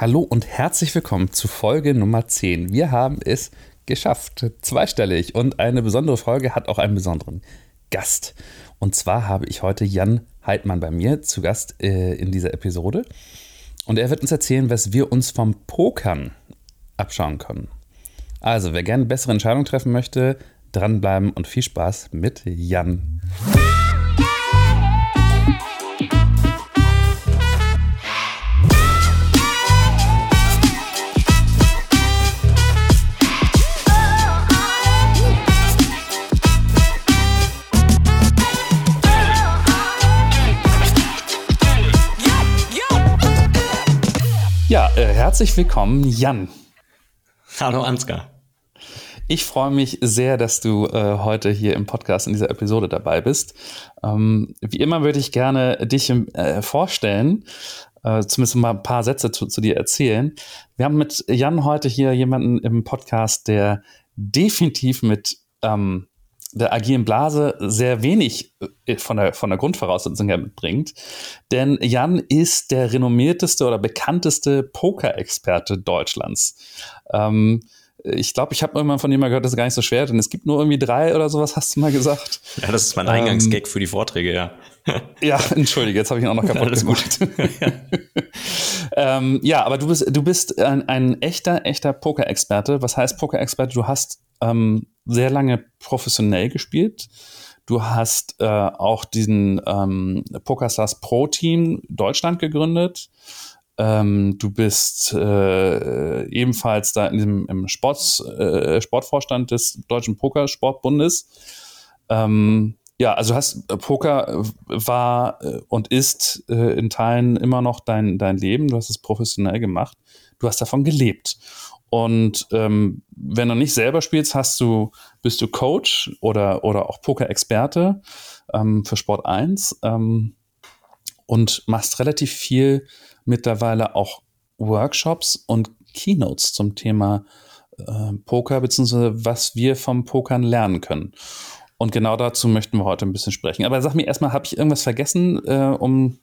Hallo und herzlich willkommen zu Folge Nummer 10. Wir haben es geschafft, zweistellig und eine besondere Folge hat auch einen besonderen Gast. Und zwar habe ich heute Jan Heidmann bei mir zu Gast äh, in dieser Episode. Und er wird uns erzählen, was wir uns vom Pokern abschauen können. Also, wer gerne bessere Entscheidungen treffen möchte, dranbleiben und viel Spaß mit Jan. Herzlich willkommen, Jan. Hallo Ansgar. Ich freue mich sehr, dass du äh, heute hier im Podcast in dieser Episode dabei bist. Ähm, wie immer würde ich gerne dich äh, vorstellen, äh, zumindest mal ein paar Sätze zu, zu, dir erzählen. Wir haben mit Jan heute hier jemanden im Podcast, der definitiv mit ähm, der agilen Blase sehr wenig äh, von der, von der Grundvoraussetzung her mitbringt. Denn Jan ist der renommierteste oder bekannteste Poker-Experte Deutschlands. Ähm, ich glaube, ich habe irgendwann von jemandem gehört, das ist gar nicht so schwer, denn es gibt nur irgendwie drei oder sowas, hast du mal gesagt. Ja, das ist mein Eingangsgag ähm, für die Vorträge, ja. ja, entschuldige, jetzt habe ich ihn auch noch kaputt Alles gemacht. Gut. ähm, ja, aber du bist, du bist ein, ein echter, echter Poker-Experte. Was heißt Poker-Experte? Du hast ähm, sehr lange professionell gespielt. Du hast äh, auch diesen ähm, PokerStars Pro Team Deutschland gegründet. Ähm, du bist äh, ebenfalls da in diesem, im Sport, äh, Sportvorstand des Deutschen Pokersportbundes. Ähm, ja, also hast äh, Poker war äh, und ist äh, in Teilen immer noch dein, dein Leben. Du hast es professionell gemacht. Du hast davon gelebt. Und ähm, wenn du nicht selber spielst, hast du, bist du Coach oder, oder auch Poker-Experte ähm, für Sport 1 ähm, und machst relativ viel mittlerweile auch Workshops und Keynotes zum Thema äh, Poker, beziehungsweise was wir vom Pokern lernen können. Und genau dazu möchten wir heute ein bisschen sprechen. Aber sag mir erstmal, habe ich irgendwas vergessen, äh, um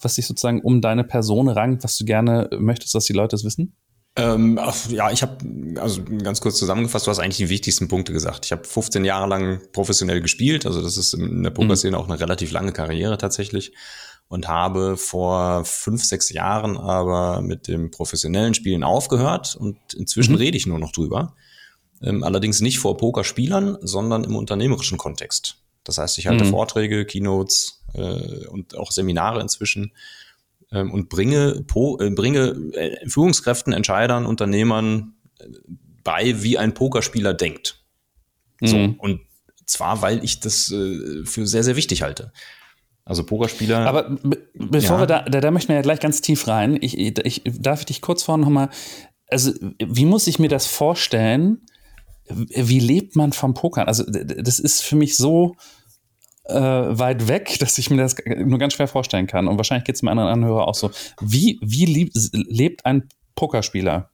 was sich sozusagen um deine Person rankt, was du gerne möchtest, dass die Leute es wissen? Ähm, ja, ich habe, also ganz kurz zusammengefasst, du hast eigentlich die wichtigsten Punkte gesagt. Ich habe 15 Jahre lang professionell gespielt, also das ist in der Pokerszene mhm. auch eine relativ lange Karriere tatsächlich und habe vor fünf, sechs Jahren aber mit dem professionellen Spielen aufgehört und inzwischen mhm. rede ich nur noch drüber. Ähm, allerdings nicht vor Pokerspielern, sondern im unternehmerischen Kontext. Das heißt, ich halte mhm. Vorträge, Keynotes äh, und auch Seminare inzwischen ähm, und bringe, po, äh, bringe äh, Führungskräften, Entscheidern, Unternehmern äh, bei, wie ein Pokerspieler denkt. So, mhm. und zwar, weil ich das äh, für sehr, sehr wichtig halte. Also Pokerspieler. Aber be bevor ja. wir da, da, da möchten wir ja gleich ganz tief rein. Ich, ich, darf ich dich kurz vorhin nochmal, also wie muss ich mir das vorstellen? Wie lebt man vom Pokern? Also das ist für mich so, äh, weit weg, dass ich mir das nur ganz schwer vorstellen kann. Und wahrscheinlich geht es mir anderen Anhörer auch so. Wie, wie lieb, lebt ein Pokerspieler?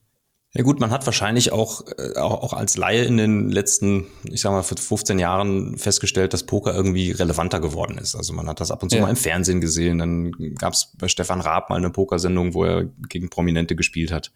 Ja gut, man hat wahrscheinlich auch, äh, auch, als Laie in den letzten, ich sag mal, 15 Jahren festgestellt, dass Poker irgendwie relevanter geworden ist. Also man hat das ab und zu ja. mal im Fernsehen gesehen. Dann gab es bei Stefan Raab mal eine Pokersendung, wo er gegen Prominente gespielt hat.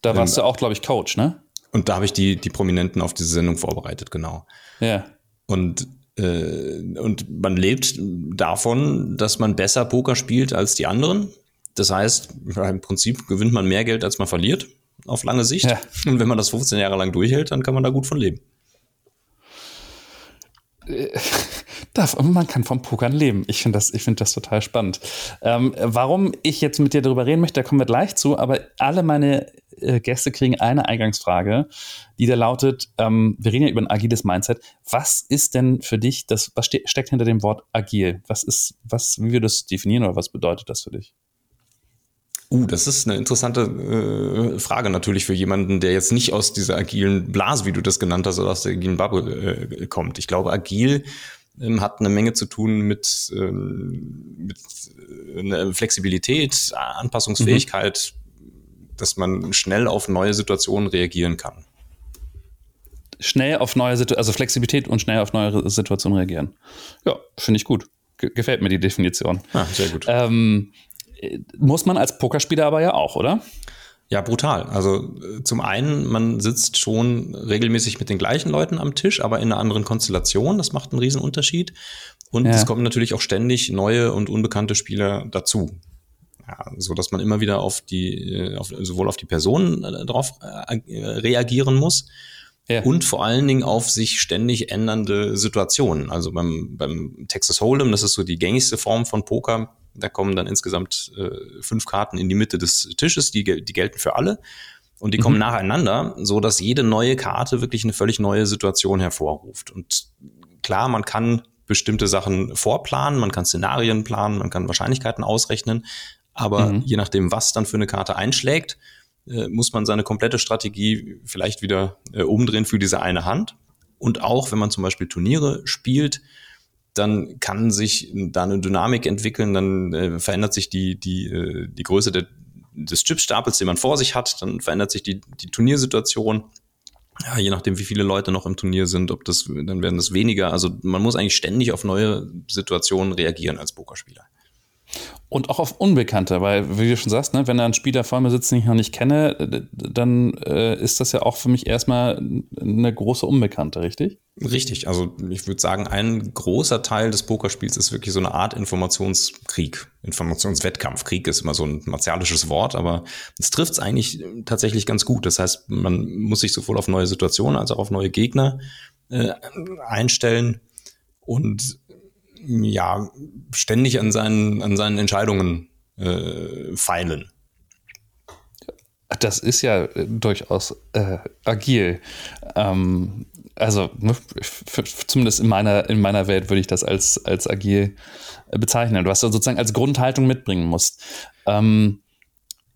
Da warst ähm, du auch, glaube ich, Coach, ne? Und da habe ich die, die Prominenten auf diese Sendung vorbereitet, genau. Ja. Und und man lebt davon, dass man besser Poker spielt als die anderen. Das heißt, im Prinzip gewinnt man mehr Geld, als man verliert, auf lange Sicht. Ja. Und wenn man das 15 Jahre lang durchhält, dann kann man da gut von leben. Äh, darf, man kann vom Pokern leben. Ich finde das, find das total spannend. Ähm, warum ich jetzt mit dir darüber reden möchte, da kommen wir gleich zu, aber alle meine äh, Gäste kriegen eine Eingangsfrage, die da lautet, ähm, wir reden ja über ein agiles Mindset. Was ist denn für dich, das, was ste steckt hinter dem Wort agil? Was ist, was, wie du das definieren oder was bedeutet das für dich? Uh, das ist eine interessante äh, Frage natürlich für jemanden, der jetzt nicht aus dieser agilen Blase, wie du das genannt hast, oder aus der agilen Bubble äh, kommt. Ich glaube, agil ähm, hat eine Menge zu tun mit, ähm, mit äh, Flexibilität, Anpassungsfähigkeit, dass man schnell auf neue Situationen reagieren kann. Schnell auf neue Situationen, also Flexibilität und schnell auf neue Situationen reagieren. Ja, finde ich gut. Ge gefällt mir die Definition. Ah, sehr gut. Ähm, muss man als Pokerspieler aber ja auch, oder? Ja, brutal. Also äh, zum einen, man sitzt schon regelmäßig mit den gleichen Leuten am Tisch, aber in einer anderen Konstellation. Das macht einen riesen Unterschied. Und ja. es kommen natürlich auch ständig neue und unbekannte Spieler dazu. Ja, so dass man immer wieder auf die, äh, auf, sowohl auf die Personen äh, drauf äh, reagieren muss ja. und vor allen Dingen auf sich ständig ändernde Situationen. Also beim, beim Texas Hold'em, das ist so die gängigste Form von Poker, da kommen dann insgesamt äh, fünf Karten in die Mitte des Tisches, die, die gelten für alle. Und die kommen mhm. nacheinander, so dass jede neue Karte wirklich eine völlig neue Situation hervorruft. Und klar, man kann bestimmte Sachen vorplanen, man kann Szenarien planen, man kann Wahrscheinlichkeiten ausrechnen, aber mhm. je nachdem, was dann für eine Karte einschlägt, äh, muss man seine komplette Strategie vielleicht wieder äh, umdrehen für diese eine Hand. Und auch wenn man zum Beispiel Turniere spielt, dann kann sich da eine Dynamik entwickeln, dann äh, verändert sich die, die, äh, die Größe der, des Chipstapels, den man vor sich hat, dann verändert sich die, die Turniersituation. Ja, je nachdem, wie viele Leute noch im Turnier sind, ob das, dann werden das weniger. Also man muss eigentlich ständig auf neue Situationen reagieren als Pokerspieler. Und auch auf Unbekannte, weil, wie du schon sagst, ne, wenn da ein Spieler vor mir sitzt, den ich noch nicht kenne, dann äh, ist das ja auch für mich erstmal eine große Unbekannte, richtig? Richtig. Also ich würde sagen, ein großer Teil des Pokerspiels ist wirklich so eine Art Informationskrieg. Informationswettkampf. Krieg ist immer so ein martialisches Wort, aber es trifft es eigentlich tatsächlich ganz gut. Das heißt, man muss sich sowohl auf neue Situationen als auch auf neue Gegner äh, einstellen. Und ja, ständig an seinen, an seinen Entscheidungen äh, feilen. Das ist ja durchaus äh, agil. Ähm, also ne, zumindest in meiner, in meiner Welt würde ich das als, als agil bezeichnen. Was du sozusagen als Grundhaltung mitbringen musst. Ähm,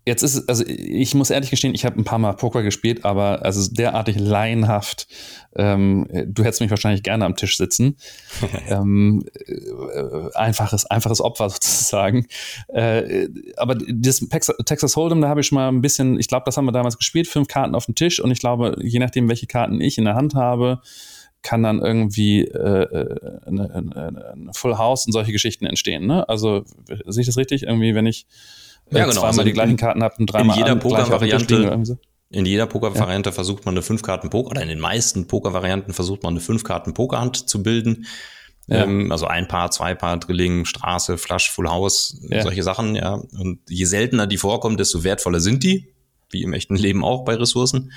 Jetzt ist es, also ich muss ehrlich gestehen, ich habe ein paar Mal Poker gespielt, aber also derartig laienhaft. Ähm, du hättest mich wahrscheinlich gerne am Tisch sitzen. ähm, äh, einfaches, einfaches Opfer sozusagen. Äh, aber das Texas Hold'em, da habe ich schon mal ein bisschen, ich glaube, das haben wir damals gespielt, fünf Karten auf dem Tisch und ich glaube, je nachdem, welche Karten ich in der Hand habe, kann dann irgendwie äh, äh eine, eine, eine Full House und solche Geschichten entstehen. Ne? Also sehe ich das richtig? Irgendwie, wenn ich ja, genau. zweimal also die gleichen Karten habt und dreimal in jeder Poker-Variante so. in jeder Poker-Variante ja. versucht man eine fünf Karten Poker oder in den meisten Poker-Varianten versucht man eine fünf Karten Pokerhand zu bilden. Ja. Ähm, also ein Paar, zwei Paar, Drilling, Straße, Flush, Full House, ja. solche Sachen, ja. Und je seltener die vorkommen, desto wertvoller sind die, wie im echten Leben auch bei Ressourcen.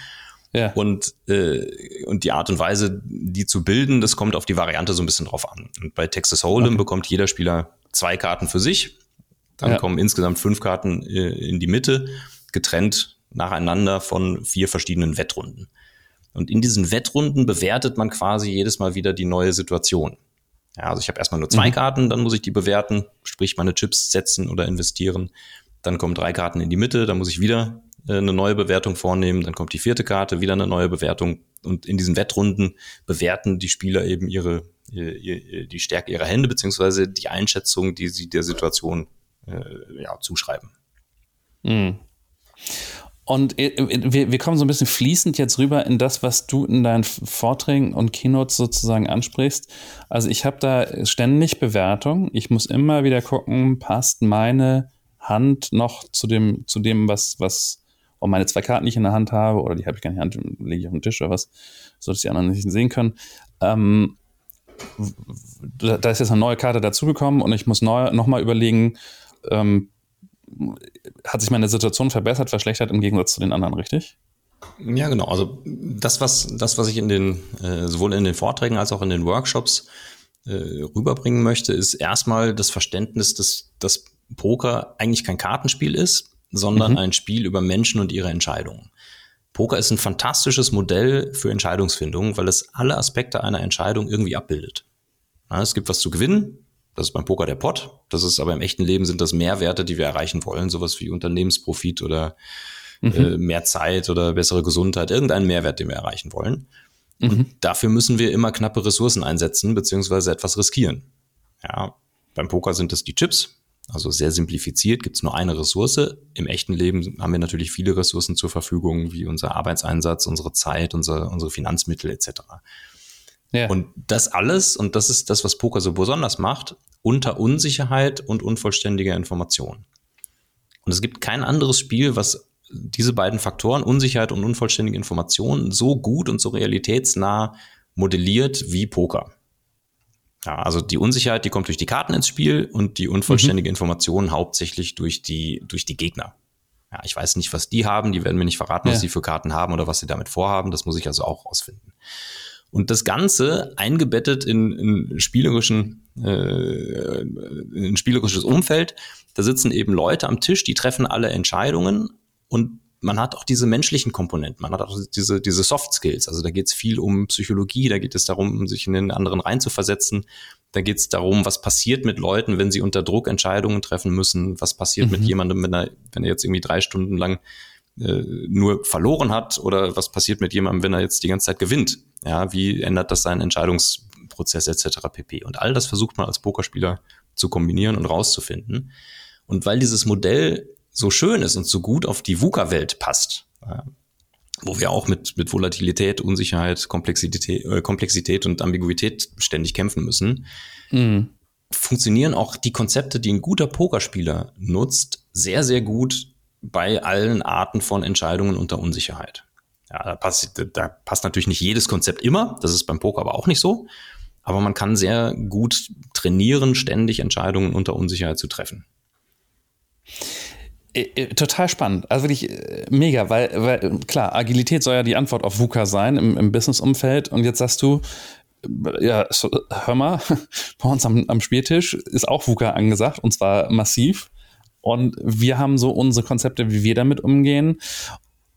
Ja. Und, äh, und die Art und Weise, die zu bilden, das kommt auf die Variante so ein bisschen drauf an. Und bei Texas Hold'em okay. bekommt jeder Spieler zwei Karten für sich dann ja. kommen insgesamt fünf Karten äh, in die Mitte, getrennt nacheinander von vier verschiedenen Wettrunden. Und in diesen Wettrunden bewertet man quasi jedes Mal wieder die neue Situation. Ja, also ich habe erstmal nur zwei mhm. Karten, dann muss ich die bewerten, sprich meine Chips setzen oder investieren. Dann kommen drei Karten in die Mitte, dann muss ich wieder äh, eine neue Bewertung vornehmen, dann kommt die vierte Karte, wieder eine neue Bewertung. Und in diesen Wettrunden bewerten die Spieler eben ihre, ihre die Stärke ihrer Hände, beziehungsweise die Einschätzung, die sie der Situation äh, ja, zuschreiben. Mhm. Und äh, wir, wir kommen so ein bisschen fließend jetzt rüber in das, was du in deinen Vorträgen und Keynotes sozusagen ansprichst. Also ich habe da ständig Bewertung. Ich muss immer wieder gucken, passt meine Hand noch zu dem, zu dem, was, was, und meine zwei Karten, die ich in der Hand habe, oder die habe ich gar nicht in der Hand, lege ich auf den Tisch oder was, sodass die anderen nicht sehen können. Ähm, da ist jetzt eine neue Karte dazugekommen und ich muss neu, nochmal überlegen, ähm, hat sich meine Situation verbessert, verschlechtert im Gegensatz zu den anderen, richtig? Ja, genau. Also das, was, das, was ich in den, äh, sowohl in den Vorträgen als auch in den Workshops äh, rüberbringen möchte, ist erstmal das Verständnis, dass das Poker eigentlich kein Kartenspiel ist, sondern mhm. ein Spiel über Menschen und ihre Entscheidungen. Poker ist ein fantastisches Modell für Entscheidungsfindung, weil es alle Aspekte einer Entscheidung irgendwie abbildet. Ja, es gibt was zu gewinnen, das ist beim Poker der Pot. Das ist aber im echten Leben sind das Mehrwerte, die wir erreichen wollen, sowas wie Unternehmensprofit oder mhm. äh, mehr Zeit oder bessere Gesundheit, irgendeinen Mehrwert, den wir erreichen wollen. Mhm. Und dafür müssen wir immer knappe Ressourcen einsetzen, beziehungsweise etwas riskieren. Ja, beim Poker sind es die Chips, also sehr simplifiziert, gibt es nur eine Ressource. Im echten Leben haben wir natürlich viele Ressourcen zur Verfügung, wie unser Arbeitseinsatz, unsere Zeit, unser, unsere Finanzmittel etc. Ja. Und das alles, und das ist das, was Poker so besonders macht, unter Unsicherheit und unvollständiger Information. Und es gibt kein anderes Spiel, was diese beiden Faktoren, Unsicherheit und unvollständige Informationen, so gut und so realitätsnah modelliert wie Poker. Ja, also die Unsicherheit, die kommt durch die Karten ins Spiel und die unvollständige mhm. Information hauptsächlich durch die, durch die Gegner. Ja, ich weiß nicht, was die haben, die werden mir nicht verraten, ja. was sie für Karten haben oder was sie damit vorhaben. Das muss ich also auch rausfinden. Und das Ganze eingebettet in, in spielerischen, äh, in ein spielerisches Umfeld. Da sitzen eben Leute am Tisch, die treffen alle Entscheidungen und man hat auch diese menschlichen Komponenten, man hat auch diese, diese Soft Skills. Also da geht es viel um Psychologie, da geht es darum, sich in den anderen reinzuversetzen. Da geht es darum, was passiert mit Leuten, wenn sie unter Druck Entscheidungen treffen müssen. Was passiert mhm. mit jemandem, wenn er, wenn er jetzt irgendwie drei Stunden lang äh, nur verloren hat oder was passiert mit jemandem, wenn er jetzt die ganze Zeit gewinnt? Ja, wie ändert das seinen Entscheidungsprozess etc. pp. Und all das versucht man als Pokerspieler zu kombinieren und rauszufinden. Und weil dieses Modell so schön ist und so gut auf die VUCA-Welt passt, wo wir auch mit, mit Volatilität, Unsicherheit, Komplexität, äh, Komplexität und Ambiguität ständig kämpfen müssen, mhm. funktionieren auch die Konzepte, die ein guter Pokerspieler nutzt, sehr, sehr gut bei allen Arten von Entscheidungen unter Unsicherheit. Ja, da passt, da passt natürlich nicht jedes Konzept immer, das ist beim Poker aber auch nicht so. Aber man kann sehr gut trainieren, ständig Entscheidungen unter Unsicherheit zu treffen. Äh, äh, total spannend. Also wirklich äh, mega, weil, weil klar, Agilität soll ja die Antwort auf VUCA sein im, im Business-Umfeld. Und jetzt sagst du, ja, hör mal, bei uns am, am Spieltisch ist auch VUCA angesagt und zwar massiv. Und wir haben so unsere Konzepte, wie wir damit umgehen.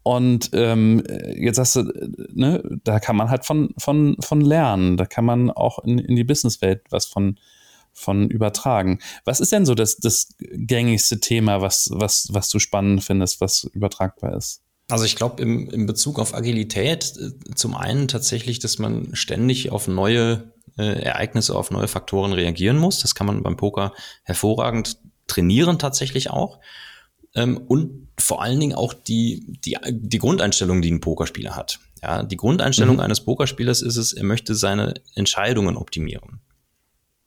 Und ähm, jetzt sagst du, ne, da kann man halt von, von, von lernen. Da kann man auch in, in die Businesswelt was von, von übertragen. Was ist denn so das, das gängigste Thema, was, was, was du spannend findest, was übertragbar ist? Also ich glaube im, im Bezug auf Agilität äh, zum einen tatsächlich, dass man ständig auf neue äh, Ereignisse, auf neue Faktoren reagieren muss. Das kann man beim Poker hervorragend trainieren tatsächlich auch. Ähm, und vor allen Dingen auch die, die, die Grundeinstellung, die ein Pokerspieler hat. Ja, die Grundeinstellung mhm. eines Pokerspielers ist es, er möchte seine Entscheidungen optimieren.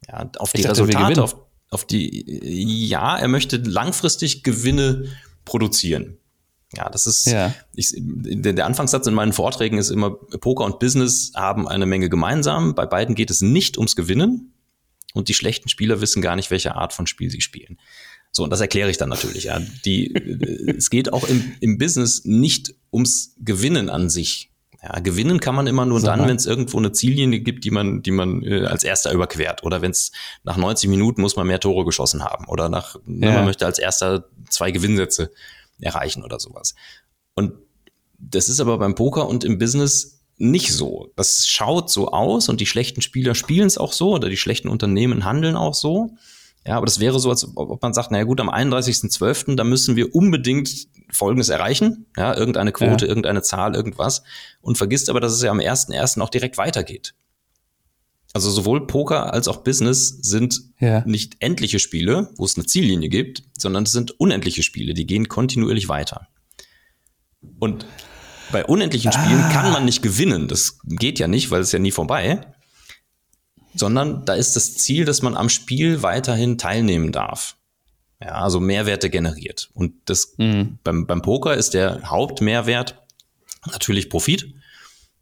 Ja, auf die dachte, Resultate, auf, auf die, ja, er möchte langfristig Gewinne produzieren. Ja, das ist, ja. Ich, der, der Anfangssatz in meinen Vorträgen ist immer, Poker und Business haben eine Menge gemeinsam. Bei beiden geht es nicht ums Gewinnen und die schlechten Spieler wissen gar nicht, welche Art von Spiel sie spielen. So, und das erkläre ich dann natürlich. Ja. Die, es geht auch im, im Business nicht ums Gewinnen an sich, ja, gewinnen kann man immer nur so, dann, wenn es irgendwo eine Ziellinie gibt, die man, die man äh, als erster überquert. Oder wenn es nach 90 Minuten muss man mehr Tore geschossen haben. Oder nach, ne, ja. man möchte als erster zwei Gewinnsätze erreichen oder sowas. Und das ist aber beim Poker und im Business nicht so. Das schaut so aus und die schlechten Spieler spielen es auch so oder die schlechten Unternehmen handeln auch so. Ja, aber das wäre so, als ob man sagt, naja gut, am 31.12., da müssen wir unbedingt Folgendes erreichen, ja, irgendeine Quote, ja. irgendeine Zahl, irgendwas und vergisst aber, dass es ja am 1.1. auch direkt weitergeht. Also sowohl Poker als auch Business sind ja. nicht endliche Spiele, wo es eine Ziellinie gibt, sondern es sind unendliche Spiele, die gehen kontinuierlich weiter. Und bei unendlichen Spielen ah. kann man nicht gewinnen. Das geht ja nicht, weil es ja nie vorbei sondern da ist das Ziel, dass man am Spiel weiterhin teilnehmen darf. Ja, also Mehrwerte generiert. Und das mhm. beim, beim Poker ist der Hauptmehrwert natürlich Profit.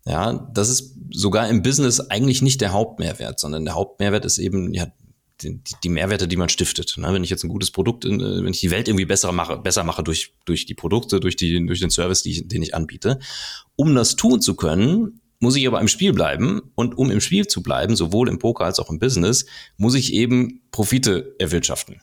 Ja, das ist sogar im Business eigentlich nicht der Hauptmehrwert, sondern der Hauptmehrwert ist eben ja, die, die Mehrwerte, die man stiftet. Ne? Wenn ich jetzt ein gutes Produkt, in, wenn ich die Welt irgendwie besser mache, besser mache durch, durch die Produkte, durch, die, durch den Service, die, den ich anbiete. Um das tun zu können, muss ich aber im Spiel bleiben. Und um im Spiel zu bleiben, sowohl im Poker als auch im Business, muss ich eben Profite erwirtschaften.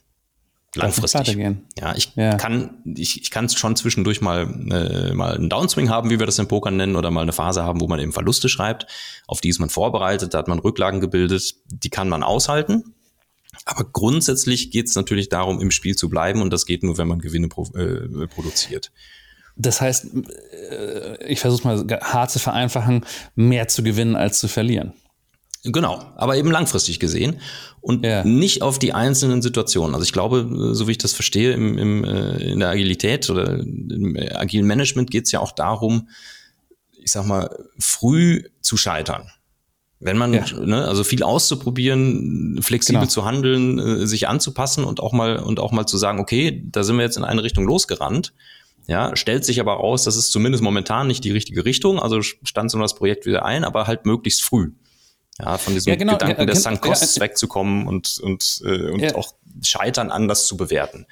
Langfristig. Ja, ich ja. kann, ich, ich kann schon zwischendurch mal, äh, mal einen Downswing haben, wie wir das im Poker nennen, oder mal eine Phase haben, wo man eben Verluste schreibt. Auf die ist man vorbereitet, da hat man Rücklagen gebildet, die kann man aushalten. Aber grundsätzlich geht es natürlich darum, im Spiel zu bleiben und das geht nur, wenn man Gewinne pro, äh, produziert. Das heißt, äh, ich versuche mal hart zu vereinfachen, mehr zu gewinnen als zu verlieren. Genau, aber eben langfristig gesehen und ja. nicht auf die einzelnen Situationen. Also ich glaube, so wie ich das verstehe, im, im, äh, in der Agilität oder im agilen Management geht es ja auch darum, ich sag mal, früh zu scheitern. Wenn man, ja. ne, also viel auszuprobieren, flexibel genau. zu handeln, äh, sich anzupassen und auch mal und auch mal zu sagen, okay, da sind wir jetzt in eine Richtung losgerannt Ja, stellt sich aber raus, das ist zumindest momentan nicht die richtige Richtung, also stand so das Projekt wieder ein, aber halt möglichst früh. Ja, von diesem ja, genau, Gedanken ja, des Sunk Costs ja, wegzukommen und, und, äh, und auch Scheitern anders zu bewerten.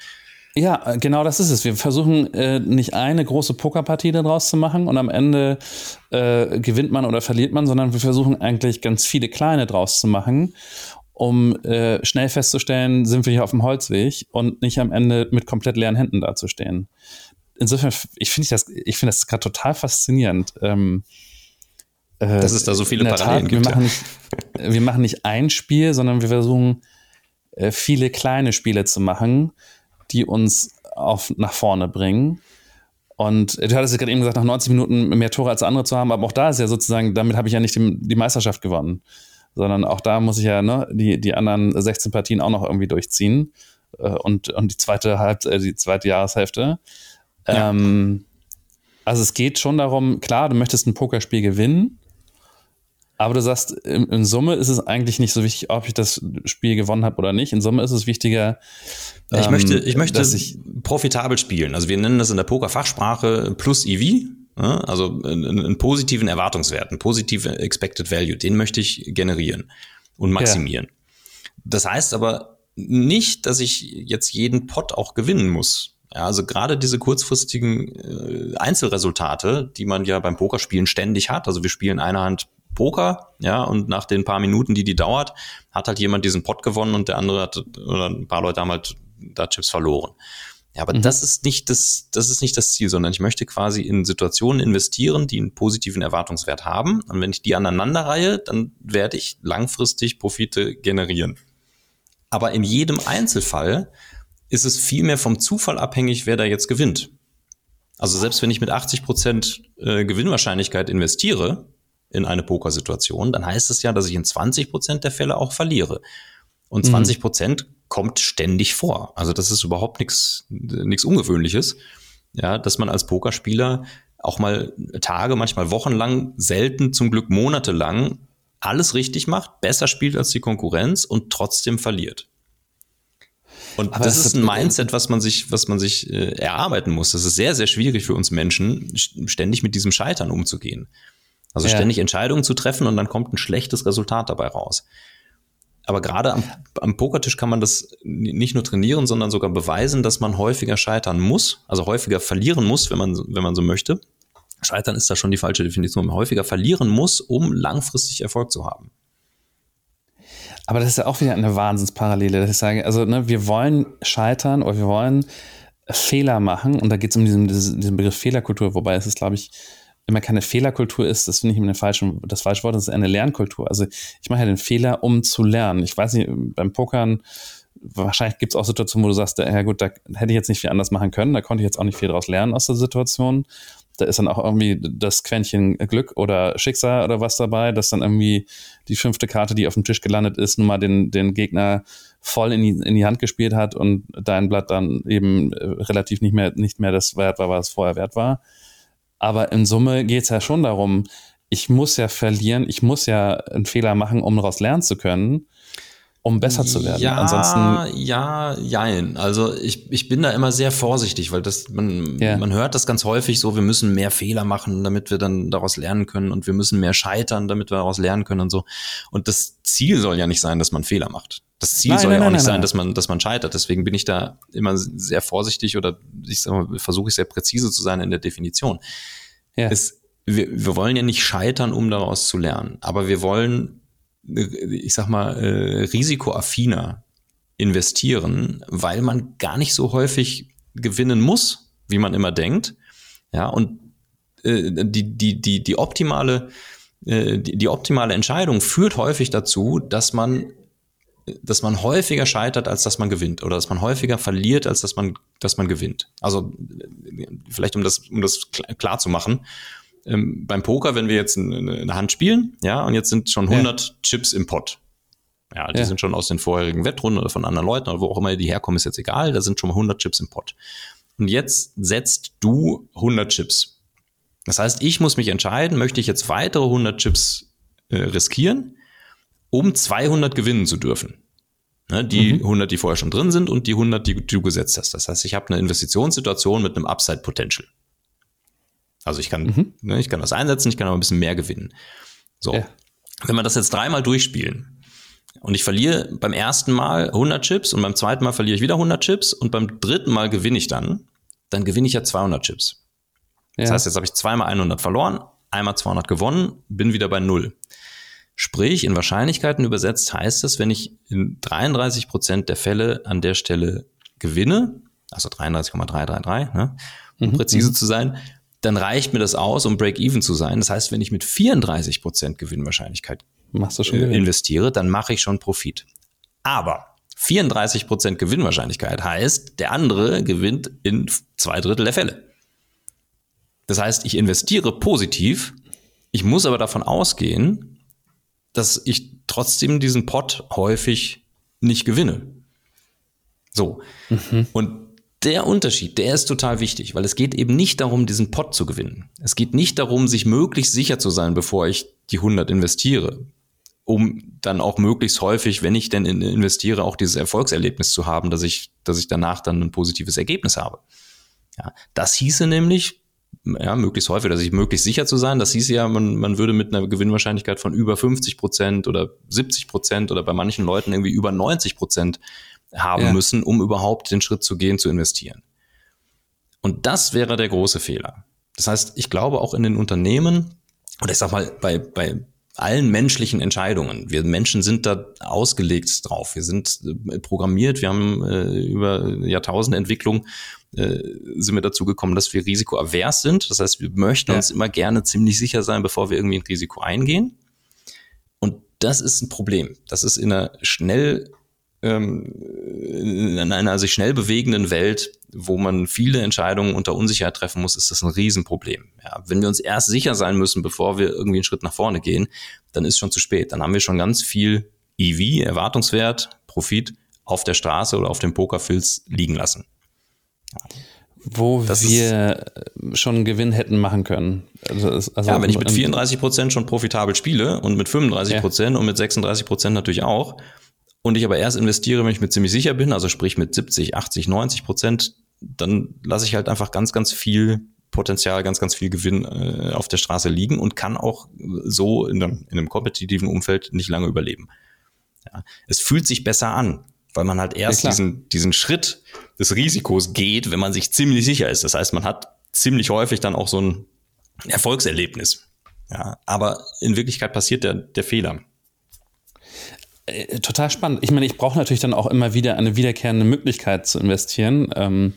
Ja, genau das ist es. Wir versuchen äh, nicht eine große Pokerpartie daraus zu machen und am Ende äh, gewinnt man oder verliert man, sondern wir versuchen eigentlich ganz viele kleine draus zu machen, um äh, schnell festzustellen, sind wir hier auf dem Holzweg und nicht am Ende mit komplett leeren Händen dazustehen. Insofern, ich finde das, ich finde das gerade total faszinierend. Ähm, äh, Dass es da so viele Parallelen Tat, gibt. Wir, ja. machen nicht, wir machen nicht ein Spiel, sondern wir versuchen äh, viele kleine Spiele zu machen, die uns auf, nach vorne bringen. Und du hattest ja gerade eben gesagt, nach 90 Minuten mehr Tore als andere zu haben, aber auch da ist ja sozusagen, damit habe ich ja nicht die, die Meisterschaft gewonnen, sondern auch da muss ich ja ne, die, die anderen 16 Partien auch noch irgendwie durchziehen äh, und, und die zweite Halb, äh, die zweite Jahreshälfte. Ja. Ähm, also es geht schon darum, klar, du möchtest ein Pokerspiel gewinnen, aber du sagst, in, in, Summe ist es eigentlich nicht so wichtig, ob ich das Spiel gewonnen habe oder nicht. In Summe ist es wichtiger. Ich ähm, möchte, ich möchte ich, profitabel spielen. Also wir nennen das in der Poker-Fachsprache plus EV. Ja, also einen, einen, positiven Erwartungswert, einen positiven Expected Value, den möchte ich generieren und maximieren. Ja. Das heißt aber nicht, dass ich jetzt jeden Pot auch gewinnen muss. Ja, also gerade diese kurzfristigen äh, Einzelresultate, die man ja beim Pokerspielen ständig hat. Also wir spielen eine Hand Poker, ja, und nach den paar Minuten, die die dauert, hat halt jemand diesen Pot gewonnen und der andere hat, oder ein paar Leute haben halt da Chips verloren. Ja, aber mhm. das ist nicht das, das ist nicht das Ziel, sondern ich möchte quasi in Situationen investieren, die einen positiven Erwartungswert haben. Und wenn ich die aneinander reihe, dann werde ich langfristig Profite generieren. Aber in jedem Einzelfall ist es viel mehr vom Zufall abhängig, wer da jetzt gewinnt. Also selbst wenn ich mit 80 Prozent äh, Gewinnwahrscheinlichkeit investiere, in eine Pokersituation, dann heißt es ja, dass ich in 20 Prozent der Fälle auch verliere. Und 20 mhm. Prozent mhm. kommt ständig vor. Also das ist überhaupt nichts nichts Ungewöhnliches, ja, dass man als Pokerspieler auch mal Tage, manchmal wochenlang, selten zum Glück monatelang alles richtig macht, besser spielt als die Konkurrenz und trotzdem verliert. Und Aber das, das ist ein Mindset, was man sich, was man sich äh, erarbeiten muss. Das ist sehr, sehr schwierig für uns Menschen, ständig mit diesem Scheitern umzugehen. Also ja. ständig Entscheidungen zu treffen und dann kommt ein schlechtes Resultat dabei raus. Aber gerade am, am, Pokertisch kann man das nicht nur trainieren, sondern sogar beweisen, dass man häufiger scheitern muss, also häufiger verlieren muss, wenn man, wenn man so möchte. Scheitern ist da schon die falsche Definition. Man häufiger verlieren muss, um langfristig Erfolg zu haben. Aber das ist ja auch wieder eine Wahnsinnsparallele, dass ich sage, also ne, wir wollen scheitern oder wir wollen Fehler machen und da geht es um diesen, diesen Begriff Fehlerkultur, wobei es ist, glaube ich, immer keine Fehlerkultur ist, das finde ich immer falschen, das falsche Wort, das ist eine Lernkultur. Also ich mache ja den Fehler, um zu lernen. Ich weiß nicht, beim Pokern, wahrscheinlich gibt es auch Situationen, wo du sagst, ja gut, da hätte ich jetzt nicht viel anders machen können, da konnte ich jetzt auch nicht viel daraus lernen aus der Situation. Da ist dann auch irgendwie das Quäntchen Glück oder Schicksal oder was dabei, dass dann irgendwie die fünfte Karte, die auf dem Tisch gelandet ist, nun mal den, den Gegner voll in die, in die Hand gespielt hat und dein Blatt dann eben äh, relativ nicht mehr, nicht mehr das wert war, was es vorher wert war. Aber in Summe geht es ja schon darum, ich muss ja verlieren, ich muss ja einen Fehler machen, um daraus lernen zu können, um besser zu werden. Ja, Ansonsten ja, jein. Also ich, ich bin da immer sehr vorsichtig, weil das man yeah. man hört das ganz häufig so, wir müssen mehr Fehler machen, damit wir dann daraus lernen können und wir müssen mehr scheitern, damit wir daraus lernen können und so. Und das Ziel soll ja nicht sein, dass man Fehler macht. Das Ziel nein, soll nein, ja auch nein, nicht sein, dass man, dass man scheitert. Deswegen bin ich da immer sehr vorsichtig oder ich versuche ich sehr präzise zu sein in der Definition. Ja. Es, wir, wir wollen ja nicht scheitern, um daraus zu lernen, aber wir wollen, ich sag mal, äh, risikoaffiner investieren, weil man gar nicht so häufig gewinnen muss, wie man immer denkt. Ja, und äh, die, die, die, die optimale äh, die, die optimale Entscheidung führt häufig dazu, dass man dass man häufiger scheitert, als dass man gewinnt, oder dass man häufiger verliert, als dass man, dass man gewinnt. Also vielleicht um das, um das klar zu machen. Ähm, beim Poker, wenn wir jetzt eine, Hand spielen, ja, und jetzt sind schon 100 ja. Chips im Pot. Ja, die ja. sind schon aus den vorherigen Wettrunden oder von anderen Leuten oder wo auch immer die herkommen, ist jetzt egal. Da sind schon mal 100 Chips im Pot. Und jetzt setzt du 100 Chips. Das heißt, ich muss mich entscheiden, möchte ich jetzt weitere 100 Chips äh, riskieren um 200 gewinnen zu dürfen. Ne, die mhm. 100, die vorher schon drin sind und die 100, die du gesetzt hast. Das heißt, ich habe eine Investitionssituation mit einem Upside Potential. Also ich kann, mhm. ne, ich kann das einsetzen, ich kann aber ein bisschen mehr gewinnen. So. Ja. Wenn wir das jetzt dreimal durchspielen und ich verliere beim ersten Mal 100 Chips und beim zweiten Mal verliere ich wieder 100 Chips und beim dritten Mal gewinne ich dann, dann gewinne ich ja 200 Chips. Ja. Das heißt, jetzt habe ich zweimal 100 verloren, einmal 200 gewonnen, bin wieder bei Null. Sprich, in Wahrscheinlichkeiten übersetzt heißt es, wenn ich in 33 Prozent der Fälle an der Stelle gewinne, also 33,333, ne, um mhm. präzise mhm. zu sein, dann reicht mir das aus, um Break-Even zu sein. Das heißt, wenn ich mit 34 Prozent Gewinnwahrscheinlichkeit äh, investiere, dann mache ich schon Profit. Aber 34 Prozent Gewinnwahrscheinlichkeit heißt, der andere gewinnt in zwei Drittel der Fälle. Das heißt, ich investiere positiv, ich muss aber davon ausgehen, dass ich trotzdem diesen Pot häufig nicht gewinne. So. Mhm. Und der Unterschied, der ist total wichtig, weil es geht eben nicht darum, diesen Pot zu gewinnen. Es geht nicht darum, sich möglichst sicher zu sein, bevor ich die 100 investiere, um dann auch möglichst häufig, wenn ich denn investiere, auch dieses Erfolgserlebnis zu haben, dass ich, dass ich danach dann ein positives Ergebnis habe. Ja, das hieße nämlich, ja, möglichst häufig, dass ich möglichst sicher zu sein. Das hieße ja, man, man würde mit einer Gewinnwahrscheinlichkeit von über 50 Prozent oder 70 Prozent oder bei manchen Leuten irgendwie über 90 Prozent haben ja. müssen, um überhaupt den Schritt zu gehen, zu investieren. Und das wäre der große Fehler. Das heißt, ich glaube auch in den Unternehmen, oder ich sag mal, bei, bei allen menschlichen Entscheidungen. Wir Menschen sind da ausgelegt drauf. Wir sind äh, programmiert. Wir haben äh, über Jahrtausende Entwicklung äh, sind wir dazu gekommen, dass wir risikoavers sind. Das heißt, wir möchten ja. uns immer gerne ziemlich sicher sein, bevor wir irgendwie ein Risiko eingehen. Und das ist ein Problem. Das ist in einer schnell ähm, in einer sich schnell bewegenden Welt, wo man viele Entscheidungen unter Unsicherheit treffen muss, ist das ein Riesenproblem. Ja, wenn wir uns erst sicher sein müssen, bevor wir irgendwie einen Schritt nach vorne gehen, dann ist schon zu spät. Dann haben wir schon ganz viel EV, Erwartungswert, Profit auf der Straße oder auf dem Pokerfilz liegen lassen. Wo das wir schon Gewinn hätten machen können. Also, also ja, wenn ich mit 34 Prozent schon profitabel spiele und mit 35 Prozent ja. und mit 36 Prozent natürlich auch, und ich aber erst investiere, wenn ich mir ziemlich sicher bin, also sprich mit 70, 80, 90 Prozent, dann lasse ich halt einfach ganz, ganz viel Potenzial, ganz, ganz viel Gewinn äh, auf der Straße liegen und kann auch so in einem, in einem kompetitiven Umfeld nicht lange überleben. Ja. Es fühlt sich besser an, weil man halt erst ja, diesen, diesen Schritt des Risikos geht, wenn man sich ziemlich sicher ist. Das heißt, man hat ziemlich häufig dann auch so ein Erfolgserlebnis. Ja, aber in Wirklichkeit passiert der, der Fehler. Äh, total spannend. Ich meine, ich brauche natürlich dann auch immer wieder eine wiederkehrende Möglichkeit zu investieren. Ähm,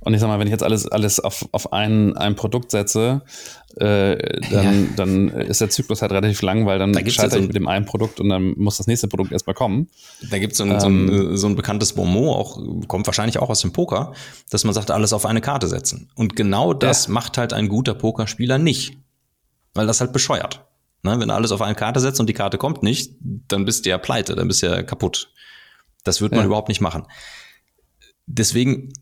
und ich sag mal, wenn ich jetzt alles, alles auf, auf ein, ein Produkt setze, äh, dann, ja. dann ist der Zyklus halt relativ lang, weil dann da scheitere ich mit dem einen Produkt und dann muss das nächste Produkt erstmal kommen. Da gibt so es so, ein, ähm, so ein bekanntes Bonmot, auch, kommt wahrscheinlich auch aus dem Poker, dass man sagt, alles auf eine Karte setzen. Und genau das ja. macht halt ein guter Pokerspieler nicht. Weil das halt bescheuert. Ne, wenn du alles auf eine Karte setzt und die Karte kommt nicht, dann bist du ja pleite, dann bist du ja kaputt. Das wird man ja. überhaupt nicht machen. Deswegen,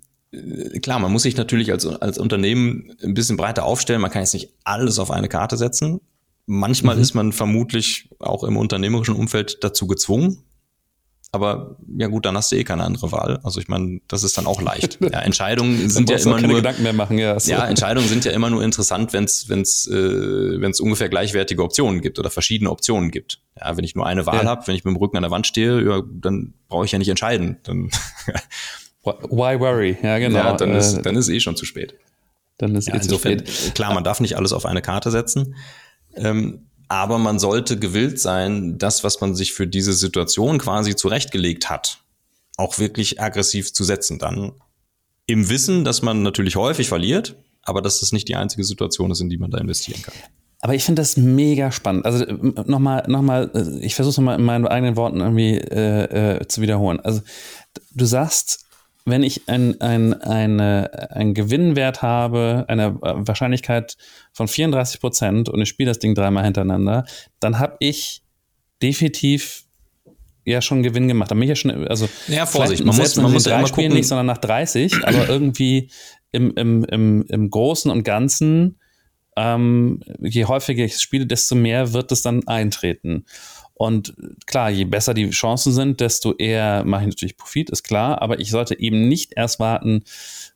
klar, man muss sich natürlich als, als Unternehmen ein bisschen breiter aufstellen. Man kann jetzt nicht alles auf eine Karte setzen. Manchmal mhm. ist man vermutlich auch im unternehmerischen Umfeld dazu gezwungen, aber ja gut, dann hast du eh keine andere Wahl. Also ich meine, das ist dann auch leicht. Ja, Entscheidungen sind ja immer nur Gedanken mehr machen, ja. So. Ja, Entscheidungen sind ja immer nur interessant, wenn es wenn's, äh, wenn's ungefähr gleichwertige Optionen gibt oder verschiedene Optionen gibt. Ja, wenn ich nur eine Wahl ja. habe, wenn ich mit dem Rücken an der Wand stehe, ja, dann brauche ich ja nicht entscheiden. Dann Why worry? Ja, genau. Ja, dann ist, äh, dann ist eh schon zu spät. Dann ist ja, eh zu spät. Klar, man darf nicht alles auf eine Karte setzen. Ähm, aber man sollte gewillt sein, das, was man sich für diese Situation quasi zurechtgelegt hat, auch wirklich aggressiv zu setzen. Dann im Wissen, dass man natürlich häufig verliert, aber dass das nicht die einzige Situation ist, in die man da investieren kann. Aber ich finde das mega spannend. Also nochmal, nochmal, äh, ich versuche es nochmal in meinen eigenen Worten irgendwie äh, äh, zu wiederholen. Also du sagst, wenn ich ein, ein, eine, einen Gewinnwert habe, eine Wahrscheinlichkeit von 34 Prozent und ich spiele das Ding dreimal hintereinander, dann habe ich definitiv ja schon Gewinn gemacht. Dann bin ich ja schon, also ja, Vorsicht, man muss, man muss ja immer gucken. nicht, sondern nach 30, aber irgendwie im, im, im, im Großen und Ganzen ähm, je häufiger ich spiele, desto mehr wird es dann eintreten. Und klar, je besser die Chancen sind, desto eher mache ich natürlich Profit, ist klar. Aber ich sollte eben nicht erst warten,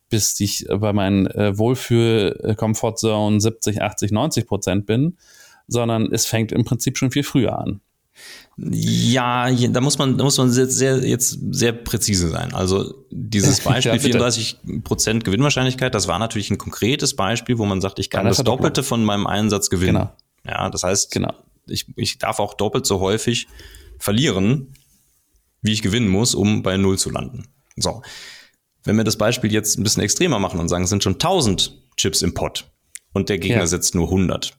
bis ich bei meinen äh, Wohlfühl-Comfort-Zone 70, 80, 90 Prozent bin, sondern es fängt im Prinzip schon viel früher an. Ja, da muss man, da muss man sehr, sehr, jetzt sehr präzise sein. Also dieses Beispiel ja, 34 Prozent Gewinnwahrscheinlichkeit, das war natürlich ein konkretes Beispiel, wo man sagt, ich kann das Doppelte von meinem Einsatz gewinnen. Genau. Ja, das heißt, genau. Ich, ich darf auch doppelt so häufig verlieren, wie ich gewinnen muss, um bei Null zu landen. So. Wenn wir das Beispiel jetzt ein bisschen extremer machen und sagen, es sind schon 1000 Chips im Pot und der Gegner ja. setzt nur 100,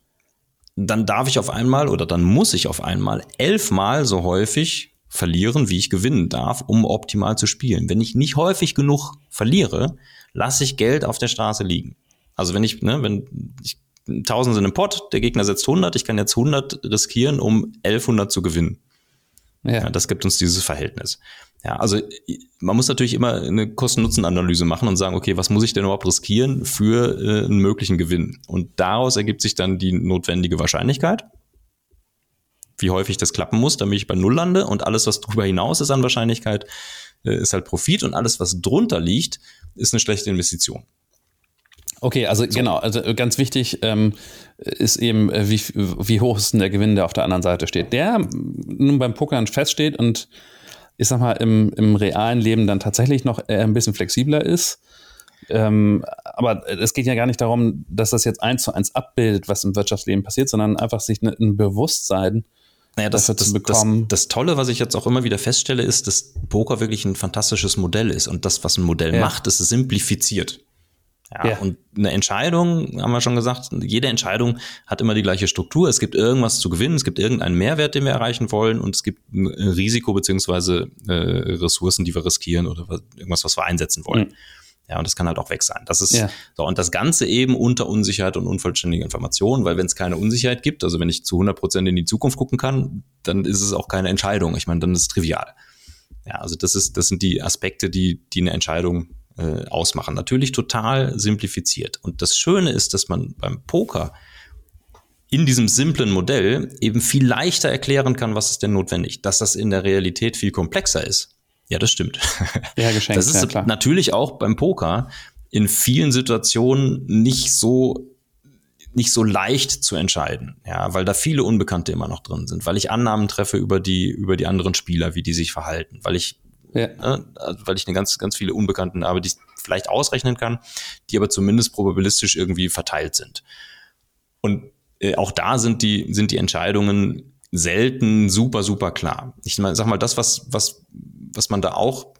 dann darf ich auf einmal oder dann muss ich auf einmal elfmal so häufig verlieren, wie ich gewinnen darf, um optimal zu spielen. Wenn ich nicht häufig genug verliere, lasse ich Geld auf der Straße liegen. Also wenn ich, ne, wenn ich 1000 sind im Pot, der Gegner setzt 100, ich kann jetzt 100 riskieren, um 1100 zu gewinnen. Ja. ja. das gibt uns dieses Verhältnis. Ja, also man muss natürlich immer eine Kosten-Nutzen-Analyse machen und sagen, okay, was muss ich denn überhaupt riskieren für äh, einen möglichen Gewinn? Und daraus ergibt sich dann die notwendige Wahrscheinlichkeit, wie häufig das klappen muss, damit ich bei Null lande und alles, was darüber hinaus ist an Wahrscheinlichkeit, äh, ist halt Profit und alles, was drunter liegt, ist eine schlechte Investition. Okay, also so. genau, also ganz wichtig ähm, ist eben, äh, wie, wie hoch ist denn der Gewinn, der auf der anderen Seite steht. Der nun beim Pokern feststeht und ich sag mal, im, im realen Leben dann tatsächlich noch ein bisschen flexibler ist. Ähm, aber es geht ja gar nicht darum, dass das jetzt eins zu eins abbildet, was im Wirtschaftsleben passiert, sondern einfach sich ne, ein Bewusstsein naja, das, dafür das, zu bekommen. Das, das, Tolle, was ich jetzt auch immer wieder feststelle, ist, dass Poker wirklich ein fantastisches Modell ist. Und das, was ein Modell ja. macht, ist es simplifiziert. Ja, ja, Und eine Entscheidung, haben wir schon gesagt, jede Entscheidung hat immer die gleiche Struktur. Es gibt irgendwas zu gewinnen, es gibt irgendeinen Mehrwert, den wir erreichen wollen und es gibt ein Risiko beziehungsweise äh, Ressourcen, die wir riskieren oder was, irgendwas, was wir einsetzen wollen. Mhm. Ja, und das kann halt auch weg sein. Das ist ja. so. Und das Ganze eben unter Unsicherheit und unvollständiger Information, weil wenn es keine Unsicherheit gibt, also wenn ich zu 100 Prozent in die Zukunft gucken kann, dann ist es auch keine Entscheidung. Ich meine, dann ist es trivial. Ja, also das ist, das sind die Aspekte, die, die eine Entscheidung äh, ausmachen. Natürlich total simplifiziert. Und das Schöne ist, dass man beim Poker in diesem simplen Modell eben viel leichter erklären kann, was ist denn notwendig. Dass das in der Realität viel komplexer ist. Ja, das stimmt. Ja, geschenkt. Das ist ja, natürlich auch beim Poker in vielen Situationen nicht so nicht so leicht zu entscheiden, ja, weil da viele Unbekannte immer noch drin sind, weil ich Annahmen treffe über die über die anderen Spieler, wie die sich verhalten, weil ich ja. Ne, also weil ich eine ganz, ganz viele Unbekannten habe, die ich vielleicht ausrechnen kann, die aber zumindest probabilistisch irgendwie verteilt sind. Und äh, auch da sind die, sind die Entscheidungen selten super, super klar. Ich sag mal, das, was, was, was man da auch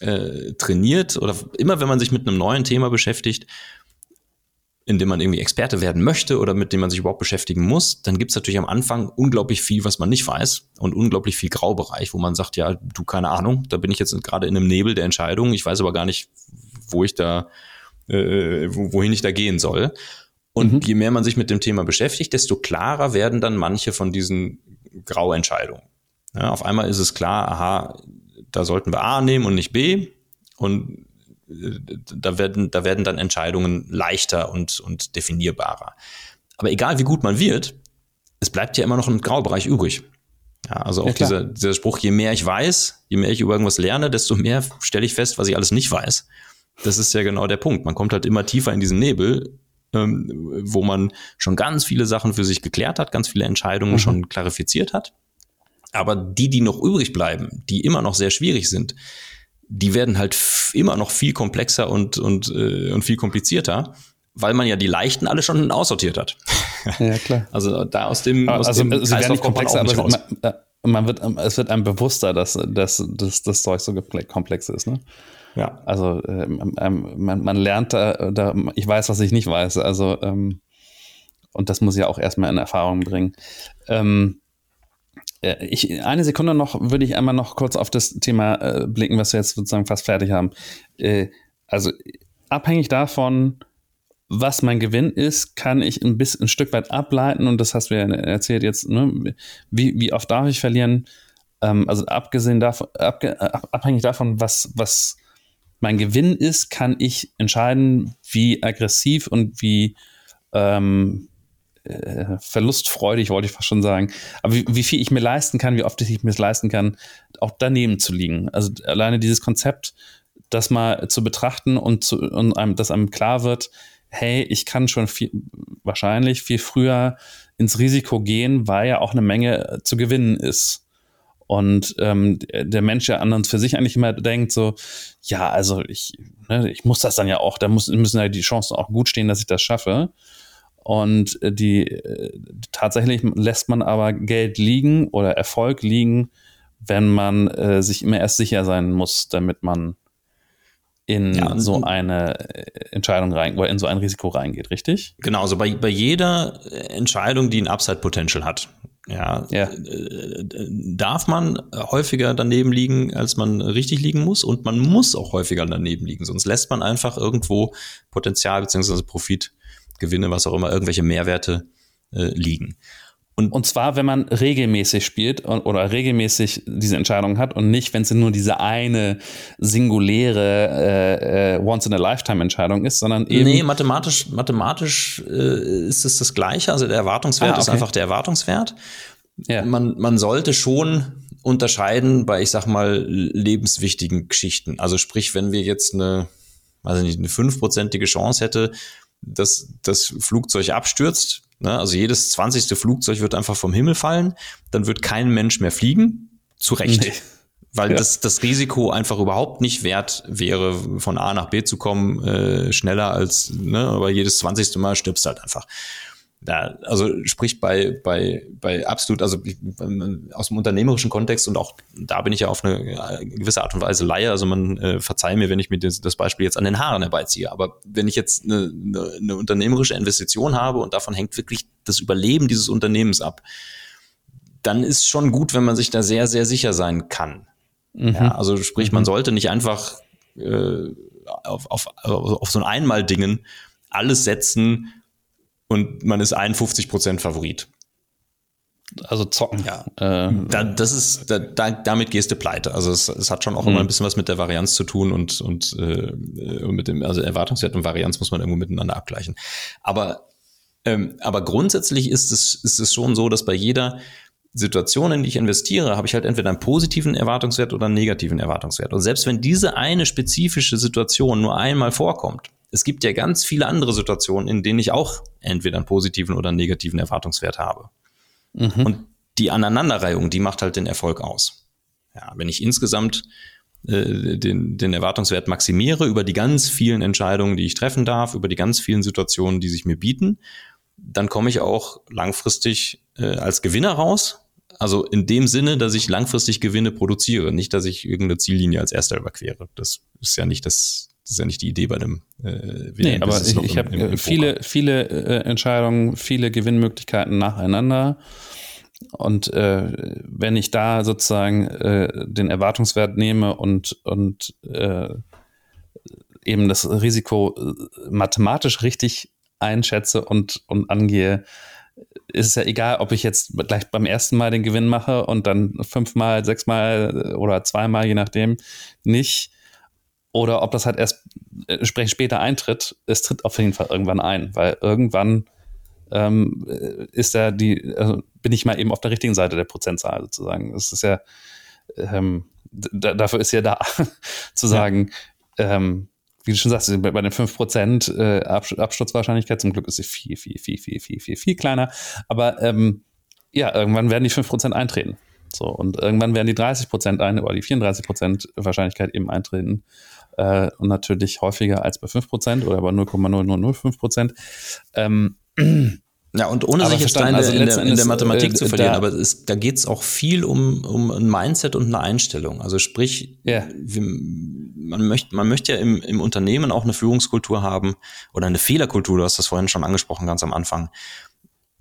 äh, trainiert oder immer wenn man sich mit einem neuen Thema beschäftigt, in dem man irgendwie Experte werden möchte oder mit dem man sich überhaupt beschäftigen muss, dann gibt es natürlich am Anfang unglaublich viel, was man nicht weiß und unglaublich viel Graubereich, wo man sagt, ja, du keine Ahnung, da bin ich jetzt gerade in einem Nebel der Entscheidung, ich weiß aber gar nicht, wo ich da, äh, wohin ich da gehen soll. Und mhm. je mehr man sich mit dem Thema beschäftigt, desto klarer werden dann manche von diesen Grauentscheidungen. Ja, auf einmal ist es klar, aha, da sollten wir A nehmen und nicht B. Und da werden, da werden dann Entscheidungen leichter und, und definierbarer. Aber egal wie gut man wird, es bleibt ja immer noch ein Graubereich übrig. Ja, also auch ja, dieser, dieser Spruch, je mehr ich weiß, je mehr ich über irgendwas lerne, desto mehr stelle ich fest, was ich alles nicht weiß. Das ist ja genau der Punkt. Man kommt halt immer tiefer in diesen Nebel, ähm, wo man schon ganz viele Sachen für sich geklärt hat, ganz viele Entscheidungen mhm. schon klarifiziert hat. Aber die, die noch übrig bleiben, die immer noch sehr schwierig sind, die werden halt immer noch viel komplexer und, und, äh, und viel komplizierter, weil man ja die leichten alle schon aussortiert hat. Ja, klar. Also da aus dem, aus also, dem sie werden nicht komplexer, aber man, äh, man, wird, es wird einem bewusster, dass, dass, dass das Zeug so komplex ist. Ne? Ja. Also ähm, ähm, man, man lernt da, da, ich weiß, was ich nicht weiß. Also ähm, und das muss ja auch erstmal in Erfahrung bringen. Ähm, äh, ich, eine Sekunde noch würde ich einmal noch kurz auf das Thema äh, blicken, was wir jetzt sozusagen fast fertig haben. Äh, also abhängig davon, was mein Gewinn ist, kann ich ein bisschen ein Stück weit ableiten und das hast du ja erzählt jetzt, ne? wie, wie oft darf ich verlieren? Ähm, also abgesehen davon, abge, abhängig davon, was, was mein Gewinn ist, kann ich entscheiden, wie aggressiv und wie ähm, äh, verlustfreudig, wollte ich fast schon sagen. Aber wie, wie, viel ich mir leisten kann, wie oft ich mir es leisten kann, auch daneben zu liegen. Also alleine dieses Konzept, das mal zu betrachten und, zu, und einem, dass einem klar wird, hey, ich kann schon viel, wahrscheinlich viel früher ins Risiko gehen, weil ja auch eine Menge zu gewinnen ist. Und ähm, der Mensch ja anderen für sich eigentlich immer denkt so, ja, also ich, ne, ich muss das dann ja auch, da muss, müssen ja die Chancen auch gut stehen, dass ich das schaffe. Und die äh, tatsächlich lässt man aber Geld liegen oder Erfolg liegen, wenn man äh, sich immer erst sicher sein muss, damit man in ja, so eine äh, Entscheidung rein oder in so ein Risiko reingeht, richtig? Genau, also bei, bei jeder Entscheidung, die ein Upside-Potential hat, ja, ja. Äh, darf man häufiger daneben liegen, als man richtig liegen muss und man muss auch häufiger daneben liegen, sonst lässt man einfach irgendwo Potenzial bzw. Profit, Gewinne, was auch immer, irgendwelche Mehrwerte äh, liegen. Und, und zwar, wenn man regelmäßig spielt oder regelmäßig diese Entscheidung hat und nicht, wenn es nur diese eine singuläre äh, äh, Once-in-a-Lifetime-Entscheidung ist, sondern eben. Nee, mathematisch, mathematisch äh, ist es das Gleiche. Also der Erwartungswert ah, okay. ist einfach der Erwartungswert. Ja. Man, man sollte schon unterscheiden bei, ich sag mal, lebenswichtigen Geschichten. Also sprich, wenn wir jetzt eine, weiß nicht, eine fünfprozentige Chance hätte, dass das Flugzeug abstürzt, Ne? Also jedes zwanzigste Flugzeug wird einfach vom Himmel fallen, dann wird kein Mensch mehr fliegen. Zu Recht. Nee. Weil ja. das, das Risiko einfach überhaupt nicht wert wäre, von A nach B zu kommen, äh, schneller als, ne, aber jedes zwanzigste Mal stirbst halt einfach. Ja, also sprich bei, bei, bei absolut, also aus dem unternehmerischen Kontext und auch da bin ich ja auf eine gewisse Art und Weise Laie, also man äh, verzeih mir, wenn ich mir das, das, Beispiel jetzt an den Haaren herbeiziehe, aber wenn ich jetzt eine, eine, eine unternehmerische Investition habe und davon hängt wirklich das Überleben dieses Unternehmens ab, dann ist schon gut, wenn man sich da sehr, sehr sicher sein kann. Mhm. Ja, also sprich, man mhm. sollte nicht einfach äh, auf, auf, auf so ein Einmal-Dingen alles setzen, und man ist 51 Prozent Favorit. Also zocken. Ja. Äh, da, das ist, da, da, damit gehst du pleite. Also es, es hat schon auch mhm. immer ein bisschen was mit der Varianz zu tun und, und äh, mit dem, also Erwartungswert und Varianz muss man irgendwo miteinander abgleichen. Aber, ähm, aber grundsätzlich ist es, ist es schon so, dass bei jeder Situation, in die ich investiere, habe ich halt entweder einen positiven Erwartungswert oder einen negativen Erwartungswert. Und selbst wenn diese eine spezifische Situation nur einmal vorkommt, es gibt ja ganz viele andere Situationen, in denen ich auch entweder einen positiven oder einen negativen Erwartungswert habe. Mhm. Und die Aneinanderreihung, die macht halt den Erfolg aus. Ja, wenn ich insgesamt äh, den, den Erwartungswert maximiere über die ganz vielen Entscheidungen, die ich treffen darf, über die ganz vielen Situationen, die sich mir bieten, dann komme ich auch langfristig äh, als Gewinner raus. Also in dem Sinne, dass ich langfristig Gewinne produziere, nicht, dass ich irgendeine Ziellinie als erster überquere. Das ist ja nicht das, das ist ja nicht die Idee bei dem äh, nee, aber ich, ich habe viele, viele äh, Entscheidungen, viele Gewinnmöglichkeiten nacheinander. Und äh, wenn ich da sozusagen äh, den Erwartungswert nehme und, und äh, eben das Risiko äh, mathematisch richtig einschätze und, und angehe, ist es ja egal, ob ich jetzt gleich beim ersten Mal den Gewinn mache und dann fünfmal, sechsmal oder zweimal, je nachdem, nicht oder ob das halt erst entsprechend später eintritt, es tritt auf jeden Fall irgendwann ein, weil irgendwann ähm, ist ja die, also bin ich mal eben auf der richtigen Seite der Prozentzahl sozusagen. Das ist ja, ähm, dafür ist ja da zu sagen, ja. ähm, wie du schon sagst, bei den 5% äh, Absturzwahrscheinlichkeit, zum Glück ist sie viel, viel, viel, viel, viel, viel, viel kleiner. Aber ähm, ja, irgendwann werden die 5% eintreten. So, und irgendwann werden die 30% ein oder die 34% Wahrscheinlichkeit eben eintreten äh, und natürlich häufiger als bei 5% oder bei 0,0005%. Ähm, ja, und ohne sich jetzt da in, also in, der, in der Mathematik äh, zu verlieren, da, aber es, da geht es auch viel um, um ein Mindset und eine Einstellung. Also sprich, yeah. wir, man, möchte, man möchte ja im, im Unternehmen auch eine Führungskultur haben oder eine Fehlerkultur, du hast das vorhin schon angesprochen, ganz am Anfang,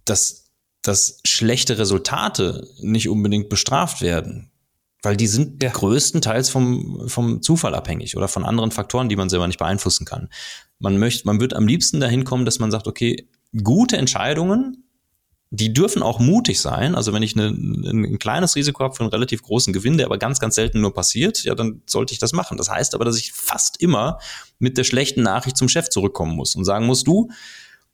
dass, dass schlechte Resultate nicht unbedingt bestraft werden. Weil die sind ja. größtenteils vom, vom Zufall abhängig oder von anderen Faktoren, die man selber nicht beeinflussen kann. Man möchte, man wird am liebsten dahin kommen, dass man sagt, okay, gute Entscheidungen, die dürfen auch mutig sein. Also wenn ich eine, ein kleines Risiko habe für einen relativ großen Gewinn, der aber ganz, ganz selten nur passiert, ja, dann sollte ich das machen. Das heißt aber, dass ich fast immer mit der schlechten Nachricht zum Chef zurückkommen muss und sagen muss, du,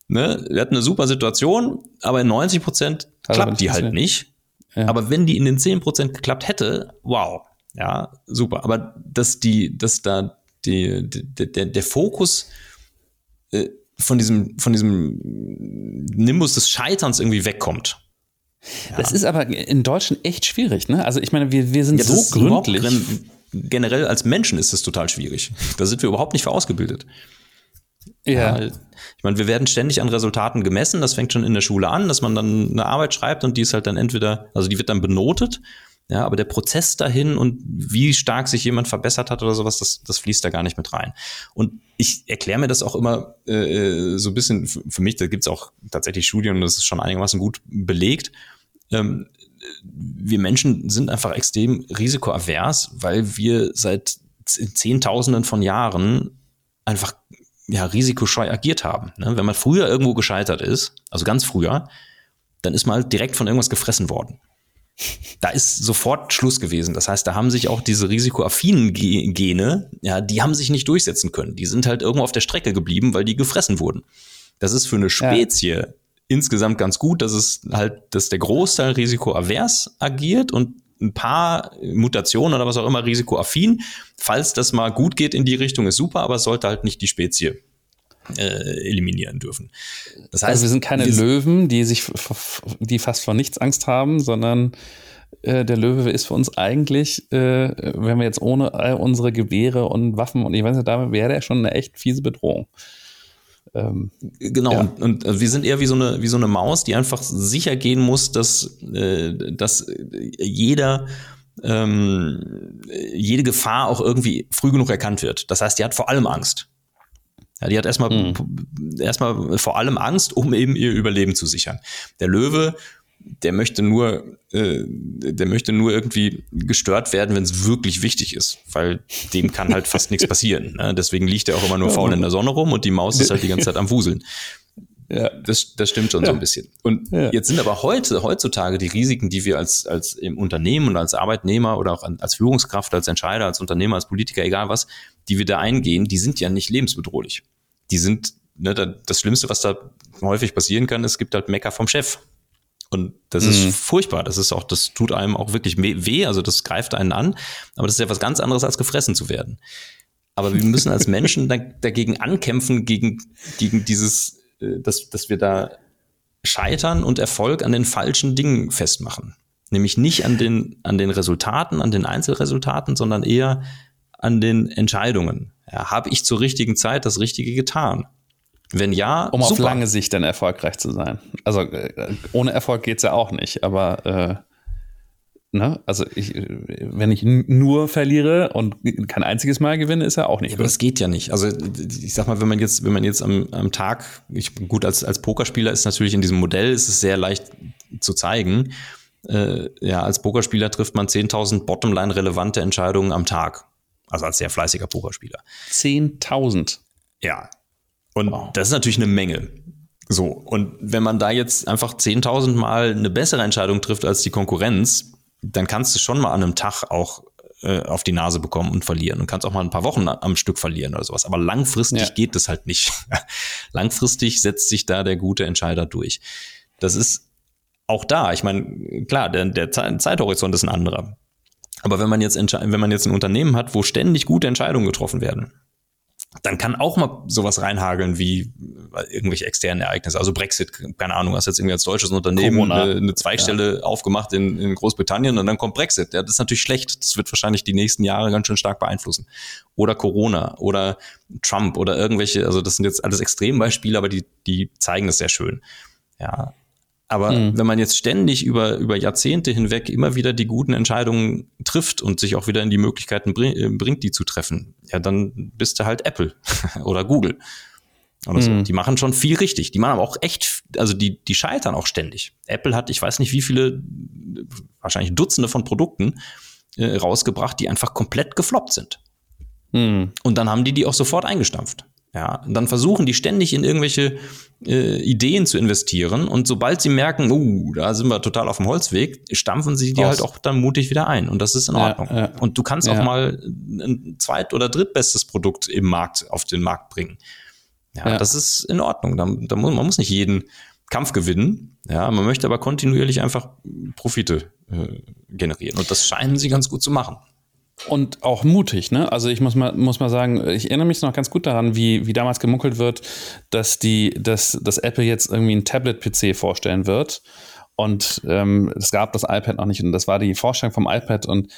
Ne? Er hat eine super Situation, aber in 90 Prozent klappt die halt nicht. Ja. Aber wenn die in den 10 Prozent geklappt hätte, wow, ja, super. Aber dass die, dass da die, die der, der Fokus äh, von diesem, von diesem Nimbus des Scheiterns irgendwie wegkommt. Ja. Das ist aber in Deutschland echt schwierig, ne? Also ich meine, wir, wir sind ja, so gründlich. Generell als Menschen ist es total schwierig. Da sind wir überhaupt nicht für ausgebildet. Ja. ja. Ich meine, wir werden ständig an Resultaten gemessen. Das fängt schon in der Schule an, dass man dann eine Arbeit schreibt und die ist halt dann entweder, also die wird dann benotet. Ja, aber der Prozess dahin und wie stark sich jemand verbessert hat oder sowas, das, das fließt da gar nicht mit rein. Und ich erkläre mir das auch immer äh, so ein bisschen, für mich, da gibt es auch tatsächlich Studien und das ist schon einigermaßen gut belegt. Ähm, wir Menschen sind einfach extrem risikoavers, weil wir seit Zehntausenden von Jahren einfach ja, risikoscheu agiert haben. Ne? Wenn man früher irgendwo gescheitert ist, also ganz früher, dann ist man halt direkt von irgendwas gefressen worden. Da ist sofort Schluss gewesen. Das heißt, da haben sich auch diese risikoaffinen Gene, ja, die haben sich nicht durchsetzen können. Die sind halt irgendwo auf der Strecke geblieben, weil die gefressen wurden. Das ist für eine Spezie ja. insgesamt ganz gut, dass es halt, dass der Großteil risikoavers agiert und ein paar Mutationen oder was auch immer risikoaffin. Falls das mal gut geht in die Richtung, ist super, aber es sollte halt nicht die Spezie äh, eliminieren dürfen. Das also heißt, also wir sind keine wir Löwen, die sich, die fast vor nichts Angst haben, sondern äh, der Löwe ist für uns eigentlich, äh, wenn wir jetzt ohne all unsere Gewehre und Waffen und ich weiß nicht, da wäre der schon eine echt fiese Bedrohung. Ähm, genau, ja. und, und, äh, wir sind eher wie so, eine, wie so eine Maus, die einfach sicher gehen muss, dass, äh, dass jeder ähm, jede Gefahr auch irgendwie früh genug erkannt wird. Das heißt, die hat vor allem Angst. Ja, die hat erstmal, mhm. erstmal vor allem Angst, um eben ihr Überleben zu sichern. Der Löwe der möchte nur, äh, der möchte nur irgendwie gestört werden, wenn es wirklich wichtig ist, weil dem kann halt fast nichts passieren. Ne? Deswegen liegt er auch immer nur faul in der Sonne rum und die Maus ist halt die ganze Zeit am Wuseln. Ja, das, das stimmt schon ja. so ein bisschen. Und ja. jetzt sind aber heute, heutzutage die Risiken, die wir als, als im Unternehmen und als Arbeitnehmer oder auch als Führungskraft, als Entscheider, als Unternehmer, als Politiker, egal was, die wir da eingehen, die sind ja nicht lebensbedrohlich. Die sind, ne, das Schlimmste, was da häufig passieren kann, es gibt halt Mecker vom Chef. Und das mhm. ist furchtbar. Das ist auch, das tut einem auch wirklich weh. Also das greift einen an. Aber das ist ja was ganz anderes als gefressen zu werden. Aber wir müssen als Menschen dagegen ankämpfen, gegen, gegen dieses, dass, dass wir da scheitern und Erfolg an den falschen Dingen festmachen. Nämlich nicht an den, an den Resultaten, an den Einzelresultaten, sondern eher an den Entscheidungen. Ja, Habe ich zur richtigen Zeit das Richtige getan? Wenn ja, um super. auf lange Sicht dann erfolgreich zu sein. Also äh, ohne Erfolg geht es ja auch nicht, aber äh, ne? also ich, wenn ich nur verliere und kein einziges Mal gewinne, ist ja auch nicht. Ja, aber das geht ja nicht. Also ich sag mal, wenn man jetzt, wenn man jetzt am, am Tag, ich, gut, als, als Pokerspieler ist natürlich in diesem Modell ist es sehr leicht zu zeigen. Äh, ja, als Pokerspieler trifft man 10.000 Bottomline relevante Entscheidungen am Tag. Also als sehr fleißiger Pokerspieler. 10.000? Ja, und wow. das ist natürlich eine Menge. So, und wenn man da jetzt einfach 10.000 Mal eine bessere Entscheidung trifft als die Konkurrenz, dann kannst du schon mal an einem Tag auch äh, auf die Nase bekommen und verlieren und kannst auch mal ein paar Wochen am Stück verlieren oder sowas. Aber langfristig ja. geht das halt nicht. langfristig setzt sich da der gute Entscheider durch. Das ist auch da. Ich meine, klar, der, der Zeithorizont ist ein anderer. Aber wenn man jetzt, wenn man jetzt ein Unternehmen hat, wo ständig gute Entscheidungen getroffen werden, dann kann auch mal sowas reinhageln wie irgendwelche externen Ereignisse. Also Brexit, keine Ahnung, hast jetzt irgendwie als deutsches Unternehmen eine, eine, Zweigstelle ja. aufgemacht in, in, Großbritannien und dann kommt Brexit. Ja, das ist natürlich schlecht. Das wird wahrscheinlich die nächsten Jahre ganz schön stark beeinflussen. Oder Corona oder Trump oder irgendwelche, also das sind jetzt alles Extrembeispiele, aber die, die zeigen das sehr schön. Ja, aber mhm. wenn man jetzt ständig über, über Jahrzehnte hinweg immer wieder die guten Entscheidungen trifft und sich auch wieder in die Möglichkeiten bring, äh, bringt, die zu treffen, ja, dann bist du halt Apple oder Google. Oder so. Mhm. Die machen schon viel richtig. Die machen aber auch echt, also die, die scheitern auch ständig. Apple hat, ich weiß nicht wie viele, wahrscheinlich Dutzende von Produkten äh, rausgebracht, die einfach komplett gefloppt sind. Mhm. Und dann haben die die auch sofort eingestampft. Ja, dann versuchen die ständig in irgendwelche äh, Ideen zu investieren und sobald sie merken, uh, da sind wir total auf dem Holzweg, stampfen sie die Aus. halt auch dann mutig wieder ein und das ist in Ordnung. Ja, ja. Und du kannst ja. auch mal ein zweit- oder drittbestes Produkt im Markt auf den Markt bringen. Ja, ja. das ist in Ordnung. Da, da muss, man muss nicht jeden Kampf gewinnen. Ja, man möchte aber kontinuierlich einfach Profite äh, generieren. Und das scheinen sie ganz gut zu machen. Und auch mutig, ne? Also ich muss mal, muss mal sagen, ich erinnere mich noch ganz gut daran, wie, wie damals gemunkelt wird, dass die, dass, dass Apple jetzt irgendwie ein Tablet-PC vorstellen wird. Und ähm, es gab das iPad noch nicht und das war die Vorstellung vom iPad und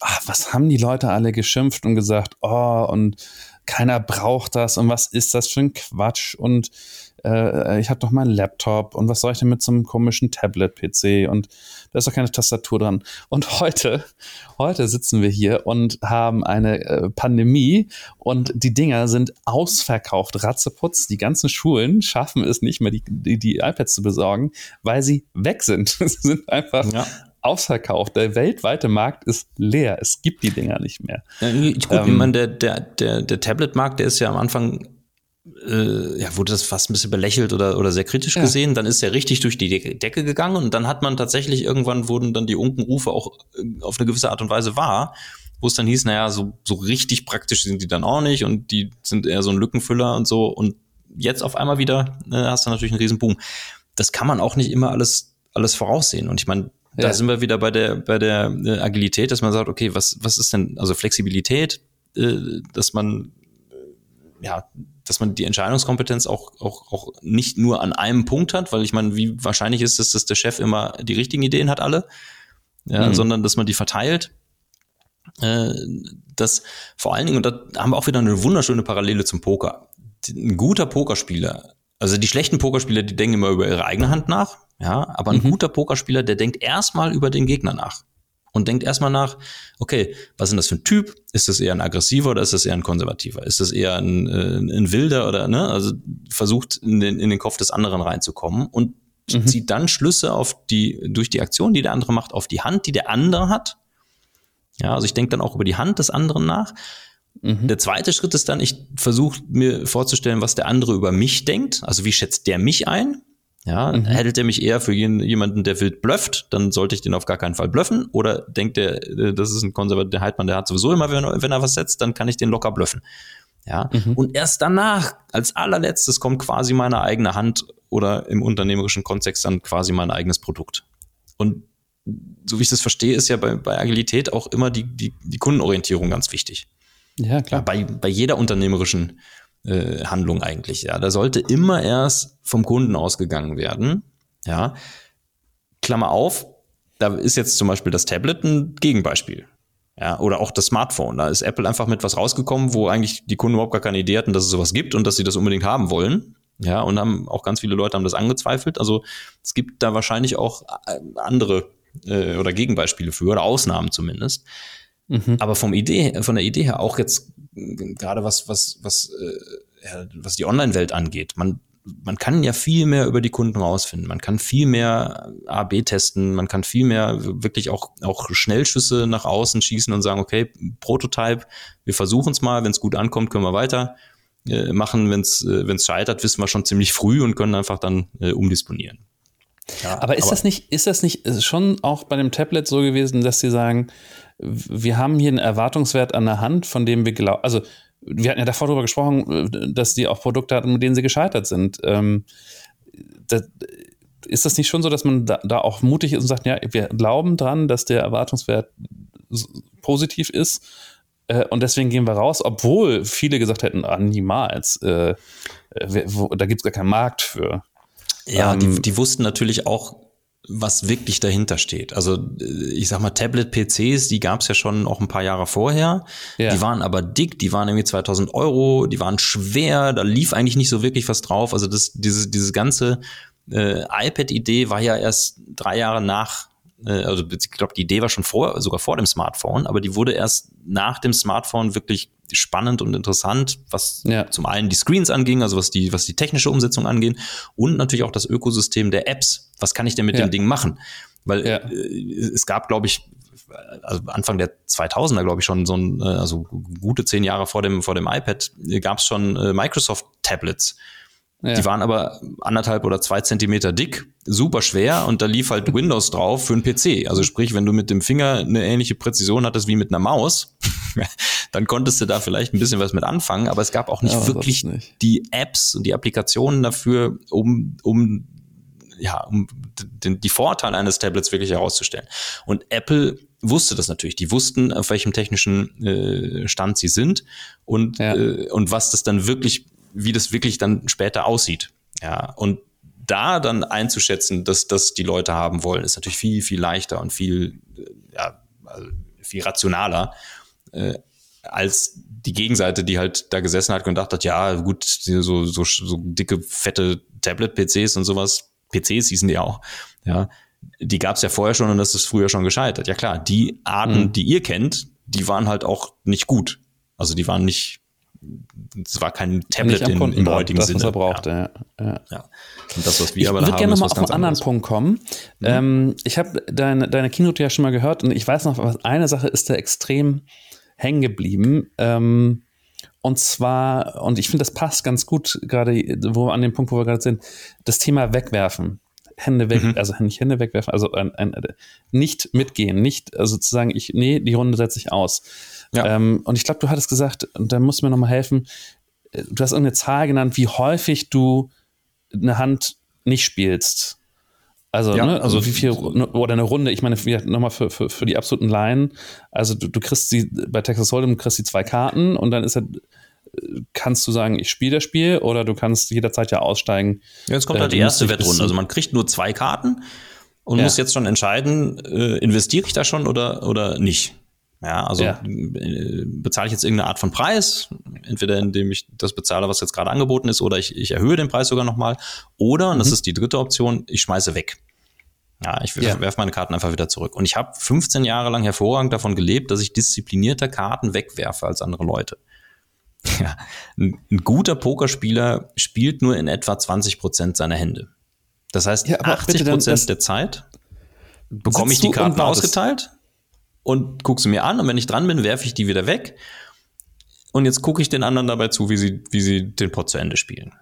ach, was haben die Leute alle geschimpft und gesagt, oh, und keiner braucht das und was ist das für ein Quatsch und äh, ich habe doch meinen Laptop und was soll ich denn mit so einem komischen Tablet-PC und da ist doch keine Tastatur dran. Und heute, heute sitzen wir hier und haben eine äh, Pandemie und die Dinger sind ausverkauft, ratzeputz. Die ganzen Schulen schaffen es nicht mehr, die, die, die iPads zu besorgen, weil sie weg sind. sie sind einfach ja ausverkauft. Der weltweite Markt ist leer. Es gibt die Dinger nicht mehr. Ja, gut, ähm, ich meine, der, der, der, der Tablet-Markt, der ist ja am Anfang äh, ja, wurde das fast ein bisschen belächelt oder, oder sehr kritisch ja. gesehen. Dann ist er richtig durch die Decke gegangen und dann hat man tatsächlich irgendwann wurden dann die Unkenrufe auch äh, auf eine gewisse Art und Weise wahr, wo es dann hieß, naja, so, so richtig praktisch sind die dann auch nicht und die sind eher so ein Lückenfüller und so. Und jetzt auf einmal wieder äh, hast du natürlich einen riesen Boom. Das kann man auch nicht immer alles, alles voraussehen. Und ich meine, da ja. sind wir wieder bei der, bei der äh, Agilität, dass man sagt, okay, was, was ist denn, also Flexibilität, äh, dass man, äh, ja, dass man die Entscheidungskompetenz auch, auch, auch nicht nur an einem Punkt hat, weil ich meine, wie wahrscheinlich ist es, dass der Chef immer die richtigen Ideen hat, alle, ja, mhm. sondern dass man die verteilt. Äh, das vor allen Dingen, und da haben wir auch wieder eine wunderschöne Parallele zum Poker. Ein guter Pokerspieler, also die schlechten Pokerspieler, die denken immer über ihre eigene Hand nach, ja, aber ein mhm. guter Pokerspieler, der denkt erstmal über den Gegner nach und denkt erstmal nach, okay, was ist das für ein Typ? Ist das eher ein aggressiver oder ist das eher ein konservativer? Ist das eher ein, äh, ein wilder oder ne? Also versucht in den, in den Kopf des anderen reinzukommen und mhm. zieht dann Schlüsse auf die, durch die Aktion, die der andere macht, auf die Hand, die der andere hat. Ja, also ich denke dann auch über die Hand des anderen nach. Mhm. Der zweite Schritt ist dann, ich versuche mir vorzustellen, was der andere über mich denkt. Also wie schätzt der mich ein? Ja, mhm. hält er mich eher für jemanden, der wild blufft, dann sollte ich den auf gar keinen Fall bluffen. Oder denkt er, äh, das ist ein konservativer Heidmann, der hat sowieso immer, wenn er, wenn er was setzt, dann kann ich den locker bluffen. Ja, mhm. und erst danach, als allerletztes, kommt quasi meine eigene Hand oder im unternehmerischen Kontext dann quasi mein eigenes Produkt. Und so wie ich das verstehe, ist ja bei, bei Agilität auch immer die, die, die Kundenorientierung ganz wichtig. Ja, klar. Bei, bei jeder unternehmerischen äh, Handlung eigentlich. Ja, da sollte immer erst vom Kunden ausgegangen werden. Ja, Klammer auf, da ist jetzt zum Beispiel das Tablet ein Gegenbeispiel. Ja, oder auch das Smartphone. Da ist Apple einfach mit was rausgekommen, wo eigentlich die Kunden überhaupt gar keine Idee hatten, dass es sowas gibt und dass sie das unbedingt haben wollen. Ja, und haben auch ganz viele Leute haben das angezweifelt. Also es gibt da wahrscheinlich auch äh, andere äh, oder Gegenbeispiele für oder Ausnahmen zumindest. Mhm. Aber vom Idee, von der Idee her auch jetzt gerade was, was, was, äh, was die Online-Welt angeht. Man, man kann ja viel mehr über die Kunden rausfinden. Man kann viel mehr A-B testen. Man kann viel mehr wirklich auch, auch Schnellschüsse nach außen schießen und sagen, okay, Prototype, wir versuchen es mal. Wenn es gut ankommt, können wir weiter äh, machen. Wenn es äh, wenn's scheitert, wissen wir schon ziemlich früh und können einfach dann äh, umdisponieren. Ja, aber ist aber das nicht, ist das nicht schon auch bei dem Tablet so gewesen, dass sie sagen, wir haben hier einen Erwartungswert an der Hand, von dem wir glauben, also wir hatten ja davor darüber gesprochen, dass die auch Produkte hatten, mit denen sie gescheitert sind. Ähm, das, ist das nicht schon so, dass man da, da, auch mutig ist und sagt, ja, wir glauben dran, dass der Erwartungswert positiv ist äh, und deswegen gehen wir raus, obwohl viele gesagt hätten, ah, niemals, äh, wo, da gibt es gar keinen Markt für. Ja, ähm, die, die wussten natürlich auch, was wirklich dahinter steht. Also äh, ich sag mal, Tablet-PCs, die gab es ja schon auch ein paar Jahre vorher. Ja. Die waren aber dick, die waren irgendwie 2000 Euro, die waren schwer, da lief eigentlich nicht so wirklich was drauf. Also das, diese, diese ganze äh, iPad-Idee war ja erst drei Jahre nach äh, also ich glaube, die Idee war schon vor, sogar vor dem Smartphone, aber die wurde erst nach dem Smartphone wirklich spannend und interessant, was ja. zum einen die Screens anging, also was die, was die technische Umsetzung angeht und natürlich auch das Ökosystem der Apps. Was kann ich denn mit ja. dem Ding machen? Weil ja. äh, es gab, glaube ich, also Anfang der 2000er, glaube ich, schon so ein, äh, also gute zehn Jahre vor dem, vor dem iPad, gab es schon äh, Microsoft Tablets Ja. Die waren aber anderthalb oder zwei Zentimeter dick, super schwer und da lief halt Windows drauf für einen PC. Also sprich, wenn du mit dem Finger eine ähnliche Präzision hattest wie mit einer Maus, dann konntest du da vielleicht ein bisschen was mit anfangen, aber es gab auch nicht ja, wirklich nicht. die Apps und die Applikationen dafür, um, um ja, um den, die Vorteile eines Tablets wirklich herauszustellen. Und Apple wusste das natürlich. Die wussten, auf welchem technischen äh, Stand sie sind und, ja. äh, und was das dann wirklich wie das wirklich dann später aussieht. Ja, und da dann einzuschätzen, dass das die Leute haben wollen, ist natürlich viel, viel leichter und viel, ja, also viel rationaler, äh, als die Gegenseite, die halt da gesessen hat und gedacht hat, ja, gut, so, so, so dicke, fette Tablet-PCs und sowas, PCs hießen die auch, ja, die gab es ja vorher schon und das ist früher schon gescheitert. Ja klar, die Arten, mhm. die ihr kennt, die waren halt auch nicht gut. Also die waren nicht es war kein Tablet in, im heutigen das, Sinne. Was er brauchte, ja. ja. ja. Und das, was wir ich aber haben, gerne noch mal auf einen anderen Punkt kommen. Mhm. Ähm, ich habe deine, deine Keynote ja schon mal gehört und ich weiß noch, was eine Sache ist da extrem hängen geblieben. Ähm, und zwar, und ich finde, das passt ganz gut, gerade wo an dem Punkt, wo wir gerade sind, das Thema Wegwerfen. Hände weg, mhm. also nicht Hände wegwerfen, also ein, ein, nicht mitgehen, nicht, also zu sagen, ich, nee, die Runde setze ich aus. Ja. Ähm, und ich glaube, du hattest gesagt, und da musst du mir nochmal helfen, äh, du hast irgendeine Zahl genannt, wie häufig du eine Hand nicht spielst. Also, ja, ne, also, also wie viel, oder eine Runde, ich meine, nochmal für, für, für die absoluten Laien, also du, du kriegst sie bei Texas Hold'em, kriegst die zwei Karten und dann ist er, kannst du sagen, ich spiele das Spiel oder du kannst jederzeit ja aussteigen. Jetzt kommt halt die erste Wettrunde, also man kriegt nur zwei Karten und ja. muss jetzt schon entscheiden, äh, investiere ich da schon oder, oder nicht. Ja, also ja. Äh, bezahle ich jetzt irgendeine Art von Preis, entweder indem ich das bezahle, was jetzt gerade angeboten ist, oder ich, ich erhöhe den Preis sogar nochmal, oder, und das mhm. ist die dritte Option, ich schmeiße weg. Ja, ich ja. werfe meine Karten einfach wieder zurück. Und ich habe 15 Jahre lang hervorragend davon gelebt, dass ich disziplinierter Karten wegwerfe als andere Leute. Ja, ein, ein guter Pokerspieler spielt nur in etwa 20 Prozent seiner Hände. Das heißt, ja, 80 Prozent der Zeit bekomme ich die Karten ausgeteilt und gucke sie mir an und wenn ich dran bin, werfe ich die wieder weg. Und jetzt gucke ich den anderen dabei zu, wie sie, wie sie den Pot zu Ende spielen.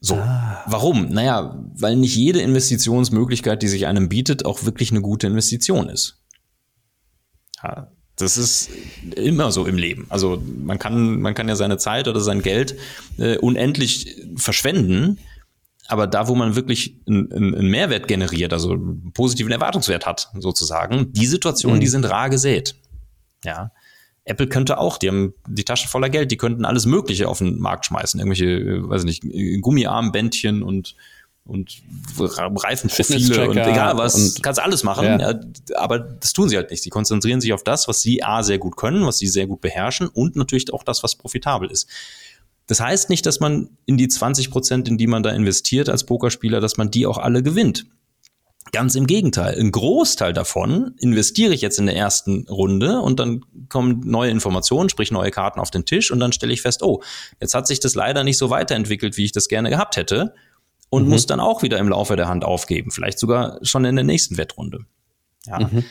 So, ah. warum? Naja, weil nicht jede Investitionsmöglichkeit, die sich einem bietet, auch wirklich eine gute Investition ist. Ja, das ist immer so im Leben. Also man kann, man kann ja seine Zeit oder sein Geld äh, unendlich verschwenden, aber da, wo man wirklich einen, einen Mehrwert generiert, also einen positiven Erwartungswert hat, sozusagen, die Situationen, mhm. die sind rar gesät. Ja. Apple könnte auch, die haben die Tasche voller Geld, die könnten alles Mögliche auf den Markt schmeißen. Irgendwelche, weiß ich nicht, Gummiarmbändchen und, und Reifenprofile und egal was, und, kannst alles machen. Ja. Aber das tun sie halt nicht. Sie konzentrieren sich auf das, was sie A sehr gut können, was sie sehr gut beherrschen und natürlich auch das, was profitabel ist. Das heißt nicht, dass man in die 20 Prozent, in die man da investiert als Pokerspieler, dass man die auch alle gewinnt. Ganz im Gegenteil. Ein Großteil davon investiere ich jetzt in der ersten Runde und dann kommen neue Informationen, sprich neue Karten auf den Tisch und dann stelle ich fest, oh, jetzt hat sich das leider nicht so weiterentwickelt, wie ich das gerne gehabt hätte und mhm. muss dann auch wieder im Laufe der Hand aufgeben, vielleicht sogar schon in der nächsten Wettrunde. Ja. Mhm.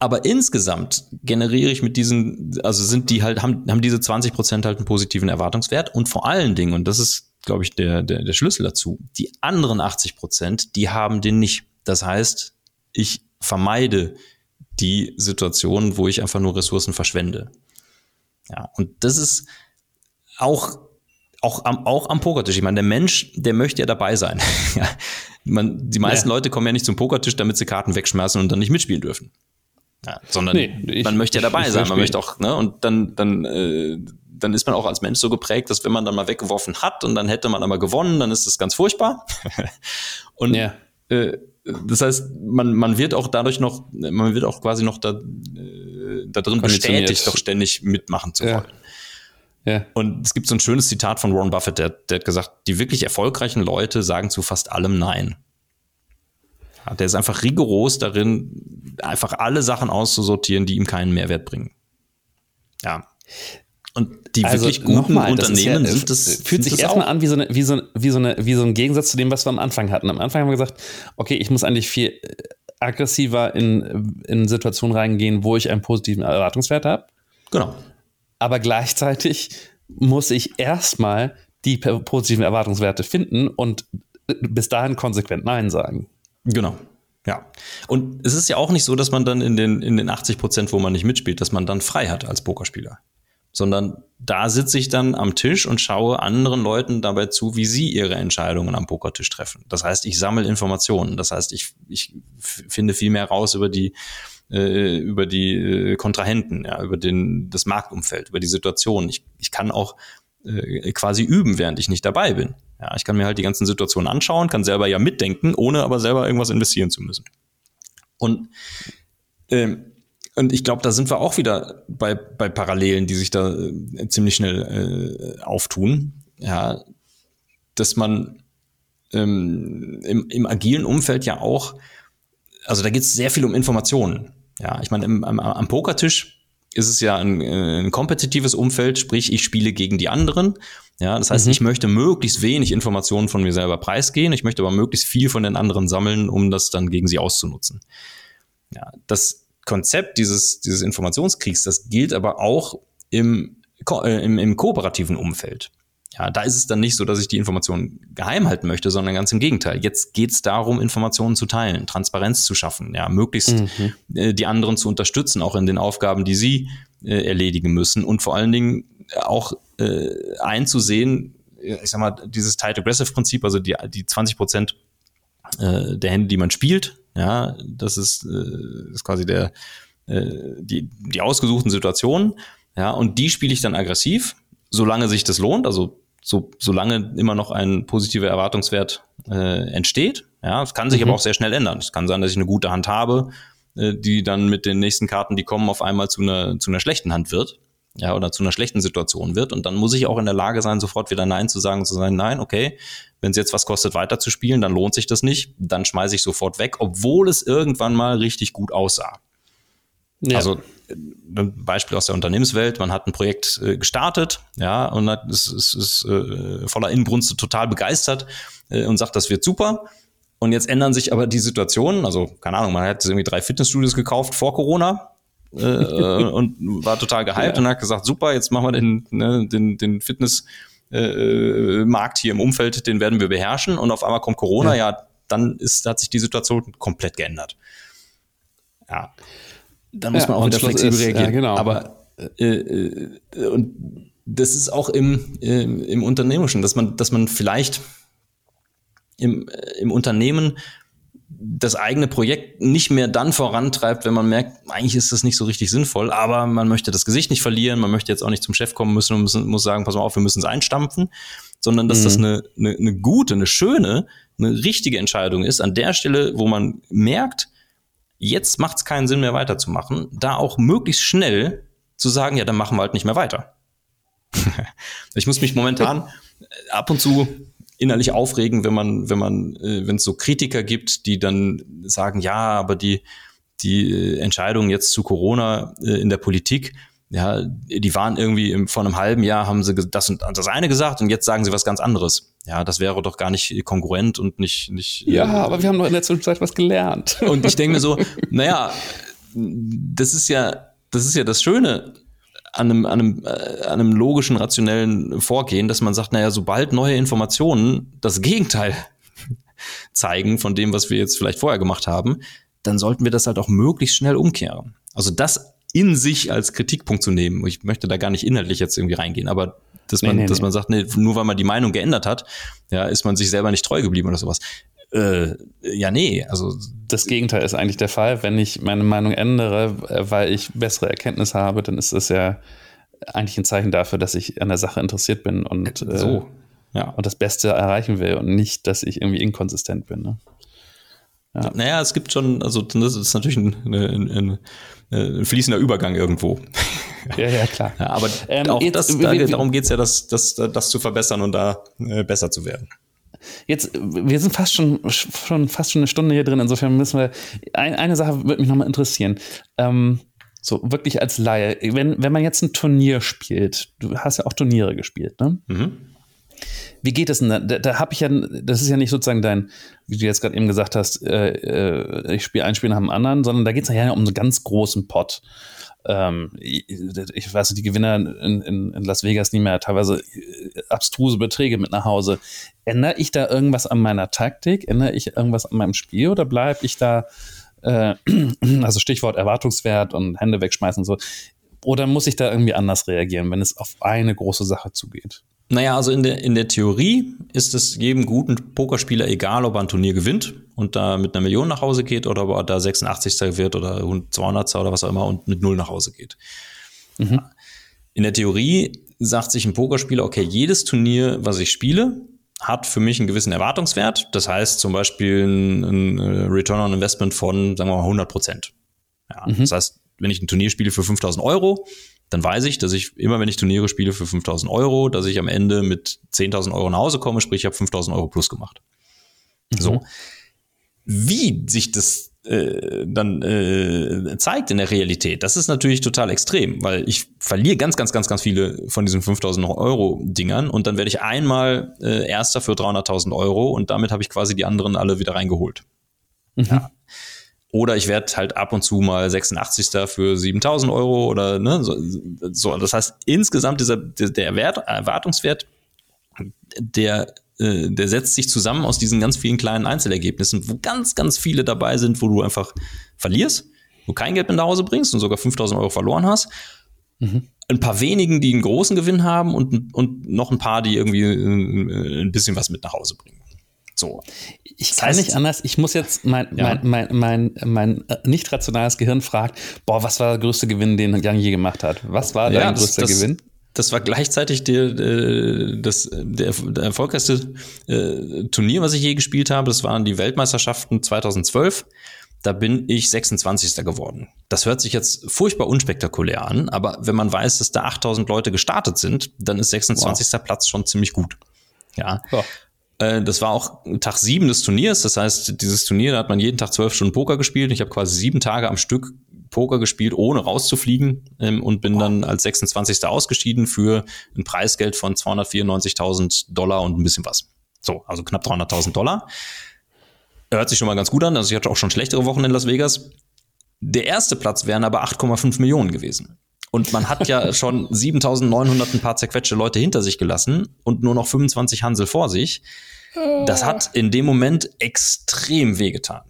Aber insgesamt generiere ich mit diesen, also sind die halt, haben, haben diese 20 Prozent halt einen positiven Erwartungswert und vor allen Dingen, und das ist, glaube ich, der, der, der Schlüssel dazu, die anderen 80 Prozent, die haben den nicht. Das heißt, ich vermeide die Situation, wo ich einfach nur Ressourcen verschwende. Ja, und das ist auch auch am, auch am Pokertisch. Ich meine, der Mensch, der möchte ja dabei sein. Man, die meisten ja. Leute kommen ja nicht zum Pokertisch, damit sie Karten wegschmeißen und dann nicht mitspielen dürfen. Ja, sondern nee, ich, man möchte ja dabei ich, sein, man möchte auch, ne, und dann, dann, äh, dann ist man auch als Mensch so geprägt, dass wenn man dann mal weggeworfen hat und dann hätte man aber gewonnen, dann ist das ganz furchtbar. und ja. äh, das heißt, man, man wird auch dadurch noch, man wird auch quasi noch da, äh, da drin bestätigt, doch ständig mitmachen zu wollen. Ja. ja. Und es gibt so ein schönes Zitat von Warren Buffett, der, der hat gesagt, die wirklich erfolgreichen Leute sagen zu fast allem Nein. Der ist einfach rigoros darin, einfach alle Sachen auszusortieren, die ihm keinen Mehrwert bringen. Ja. Und die also wirklich guten mal, Unternehmen ja, sind das. Fühlt sich erstmal an wie so, eine, wie, so, wie, so eine, wie so ein Gegensatz zu dem, was wir am Anfang hatten. Am Anfang haben wir gesagt, okay, ich muss eigentlich viel äh, aggressiver in, in Situationen reingehen, wo ich einen positiven Erwartungswert habe. Genau. Aber gleichzeitig muss ich erstmal die positiven Erwartungswerte finden und bis dahin konsequent Nein sagen. Genau. Ja. Und es ist ja auch nicht so, dass man dann in den, in den 80 Prozent, wo man nicht mitspielt, dass man dann frei hat als Pokerspieler. Sondern da sitze ich dann am Tisch und schaue anderen Leuten dabei zu, wie sie ihre Entscheidungen am Pokertisch treffen. Das heißt, ich sammle Informationen. Das heißt, ich, ich finde viel mehr raus über die, äh, über die äh, Kontrahenten, ja, über den, das Marktumfeld, über die Situation. Ich, ich kann auch äh, quasi üben, während ich nicht dabei bin. Ja, ich kann mir halt die ganzen Situationen anschauen, kann selber ja mitdenken, ohne aber selber irgendwas investieren zu müssen. Und, ähm, und ich glaube, da sind wir auch wieder bei, bei Parallelen, die sich da äh, ziemlich schnell äh, auftun. Ja, dass man ähm, im, im agilen Umfeld ja auch, also da geht es sehr viel um Informationen. Ja, ich meine, am, am Pokertisch ist es ja ein, äh, ein kompetitives Umfeld, sprich, ich spiele gegen die anderen. Ja, das heißt, mhm. ich möchte möglichst wenig Informationen von mir selber preisgehen. Ich möchte aber möglichst viel von den anderen sammeln, um das dann gegen sie auszunutzen. Ja, das Konzept dieses, dieses Informationskriegs, das gilt aber auch im, äh, im, im kooperativen Umfeld. Ja, da ist es dann nicht so, dass ich die Informationen geheim halten möchte, sondern ganz im Gegenteil. Jetzt geht es darum, Informationen zu teilen, Transparenz zu schaffen, ja, möglichst mhm. äh, die anderen zu unterstützen, auch in den Aufgaben, die sie äh, erledigen müssen und vor allen Dingen auch äh, einzusehen, ich sag mal, dieses Tight Aggressive Prinzip, also die, die 20 Prozent äh, der Hände, die man spielt, ja, das ist, äh, ist quasi der, äh, die, die ausgesuchten Situationen, ja, und die spiele ich dann aggressiv, solange sich das lohnt, also so, solange immer noch ein positiver Erwartungswert äh, entsteht. Ja, es kann sich mhm. aber auch sehr schnell ändern. Es kann sein, dass ich eine gute Hand habe, äh, die dann mit den nächsten Karten, die kommen, auf einmal zu einer, zu einer schlechten Hand wird. Ja, oder zu einer schlechten Situation wird. Und dann muss ich auch in der Lage sein, sofort wieder Nein zu sagen, zu sagen, nein, okay, wenn es jetzt was kostet, weiter zu spielen, dann lohnt sich das nicht. Dann schmeiße ich sofort weg, obwohl es irgendwann mal richtig gut aussah. Ja. Also ein Beispiel aus der Unternehmenswelt, man hat ein Projekt äh, gestartet, ja, und hat, ist, ist, ist äh, voller Inbrunst total begeistert äh, und sagt, das wird super. Und jetzt ändern sich aber die Situationen, also keine Ahnung, man hat irgendwie drei Fitnessstudios gekauft vor Corona äh, und war total gehypt ja. und hat gesagt, super, jetzt machen wir den, ne, den, den Fitness äh, hier im Umfeld, den werden wir beherrschen und auf einmal kommt Corona, ja, ja dann ist, hat sich die Situation komplett geändert. Ja dann muss ja, man auch wieder flexibel ist, reagieren. Ja, genau. Aber äh, äh, und das ist auch im, äh, im Unternehmerischen, dass man, dass man vielleicht im, äh, im Unternehmen das eigene Projekt nicht mehr dann vorantreibt, wenn man merkt, eigentlich ist das nicht so richtig sinnvoll, aber man möchte das Gesicht nicht verlieren, man möchte jetzt auch nicht zum Chef kommen müssen und müssen, muss sagen, pass mal auf, wir müssen es einstampfen, sondern dass mhm. das eine, eine, eine gute, eine schöne, eine richtige Entscheidung ist, an der Stelle, wo man merkt, jetzt macht es keinen Sinn mehr weiterzumachen, da auch möglichst schnell zu sagen, ja, dann machen wir halt nicht mehr weiter. ich muss mich momentan ab und zu innerlich aufregen, wenn man, wenn man, äh, wenn es so Kritiker gibt, die dann sagen, ja, aber die, die äh, Entscheidungen jetzt zu Corona äh, in der Politik, ja, die waren irgendwie im, vor einem halben Jahr haben sie das und das eine gesagt und jetzt sagen sie was ganz anderes. Ja, das wäre doch gar nicht kongruent und nicht, nicht. Ja, äh, aber wir haben doch in der Zwischenzeit was gelernt. Und ich denke mir so, naja, das ist ja, das ist ja das Schöne an einem, an einem, äh, an einem logischen, rationellen Vorgehen, dass man sagt, naja, sobald neue Informationen das Gegenteil zeigen von dem, was wir jetzt vielleicht vorher gemacht haben, dann sollten wir das halt auch möglichst schnell umkehren. Also das in sich als Kritikpunkt zu nehmen. Ich möchte da gar nicht inhaltlich jetzt irgendwie reingehen, aber dass man, nee, nee, dass man sagt, nee, nur weil man die Meinung geändert hat, ja, ist man sich selber nicht treu geblieben oder sowas. Äh, ja, nee, also. Das Gegenteil ist eigentlich der Fall. Wenn ich meine Meinung ändere, äh, weil ich bessere Erkenntnis habe, dann ist das ja eigentlich ein Zeichen dafür, dass ich an der Sache interessiert bin und, äh, so. ja. und das Beste erreichen will und nicht, dass ich irgendwie inkonsistent bin. Ne? Ja. Naja, es gibt schon, also das ist natürlich ein, ein, ein, ein fließender Übergang irgendwo. Ja, ja, klar. Ja, aber ähm, auch jetzt, das, da, wie, darum geht es ja, das, das, das zu verbessern und da äh, besser zu werden. Jetzt, wir sind fast schon, schon fast schon eine Stunde hier drin, insofern müssen wir. Ein, eine Sache würde mich nochmal interessieren. Ähm, so wirklich als Laie, wenn, wenn man jetzt ein Turnier spielt, du hast ja auch Turniere gespielt, ne? Mhm. Wie geht es denn? Da, da, da habe ich ja, das ist ja nicht sozusagen dein, wie du jetzt gerade eben gesagt hast, äh, äh, ich spiele ein Spiel nach dem anderen, sondern da geht es ja um einen ganz großen Pot. ähm, ich weiß nicht, die Gewinner in, in, in Las Vegas nehmen ja teilweise äh, abstruse Beträge mit nach Hause. Ändere ich da irgendwas an meiner Taktik? Ändere ich irgendwas an meinem Spiel oder bleibe ich da, äh, also Stichwort Erwartungswert und Hände wegschmeißen und so, oder muss ich da irgendwie anders reagieren, wenn es auf eine große Sache zugeht? Naja, also in der, in der Theorie ist es jedem guten Pokerspieler egal, ob er ein Turnier gewinnt und da mit einer Million nach Hause geht oder ob er da 86. wird oder 200er oder was auch immer und mit Null nach Hause geht. Mhm. In der Theorie sagt sich ein Pokerspieler, okay, jedes Turnier, was ich spiele, hat für mich einen gewissen Erwartungswert. Das heißt zum Beispiel ein, ein Return on Investment von, sagen wir mal, 100 Prozent. Ja, mhm. Das heißt, wenn ich ein Turnier spiele für 5000 Euro, dann weiß ich, dass ich immer, wenn ich Turniere spiele für 5000 Euro, dass ich am Ende mit 10.000 Euro nach Hause komme, sprich, ich habe 5000 Euro plus gemacht. Mhm. So. Wie sich das äh, dann äh, zeigt in der Realität, das ist natürlich total extrem, weil ich verliere ganz, ganz, ganz, ganz viele von diesen 5000 Euro Dingern und dann werde ich einmal äh, Erster für 300.000 Euro und damit habe ich quasi die anderen alle wieder reingeholt. Mhm. Ja. Oder ich werde halt ab und zu mal 86. für 7000 Euro oder ne, so, so. Das heißt, insgesamt dieser, der Wert, Erwartungswert, der, äh, der setzt sich zusammen aus diesen ganz vielen kleinen Einzelergebnissen, wo ganz, ganz viele dabei sind, wo du einfach verlierst, wo kein Geld mit nach Hause bringst und sogar 5000 Euro verloren hast. Mhm. Ein paar wenigen, die einen großen Gewinn haben und, und noch ein paar, die irgendwie äh, ein bisschen was mit nach Hause bringen. So. Ich das kann heißt, nicht anders. Ich muss jetzt mein, ja. mein, mein, mein, mein äh, nicht rationales Gehirn fragt, boah, was war der größte Gewinn, den Yang je gemacht hat? Was war ja, dein größter das, Gewinn? Das war gleichzeitig der, äh, das, der, der erfolgreichste äh, Turnier, was ich je gespielt habe. Das waren die Weltmeisterschaften 2012. Da bin ich 26. geworden. Das hört sich jetzt furchtbar unspektakulär an, aber wenn man weiß, dass da 8000 Leute gestartet sind, dann ist 26. Wow. Platz schon ziemlich gut. Ja. ja. Äh, das war auch Tag sieben des Turniers. Das heißt, dieses Turnier, da hat man jeden Tag zwölf Stunden Poker gespielt. Ich habe quasi sieben Tage am Stück Poker gespielt, ohne rauszufliegen ähm, und bin wow. dann als 26. ausgeschieden für ein Preisgeld von 294.000 Dollar und ein bisschen was. So, also knapp 300.000 Dollar. Hört sich schon mal ganz gut an. Also ich hatte auch schon schlechtere Wochen in Las Vegas. Der erste Platz wären aber 8,5 Millionen gewesen. Und man hat ja schon 7900 ein paar zerquetschte Leute hinter sich gelassen und nur noch 25 Hansel vor sich. Das hat in dem Moment extrem wehgetan.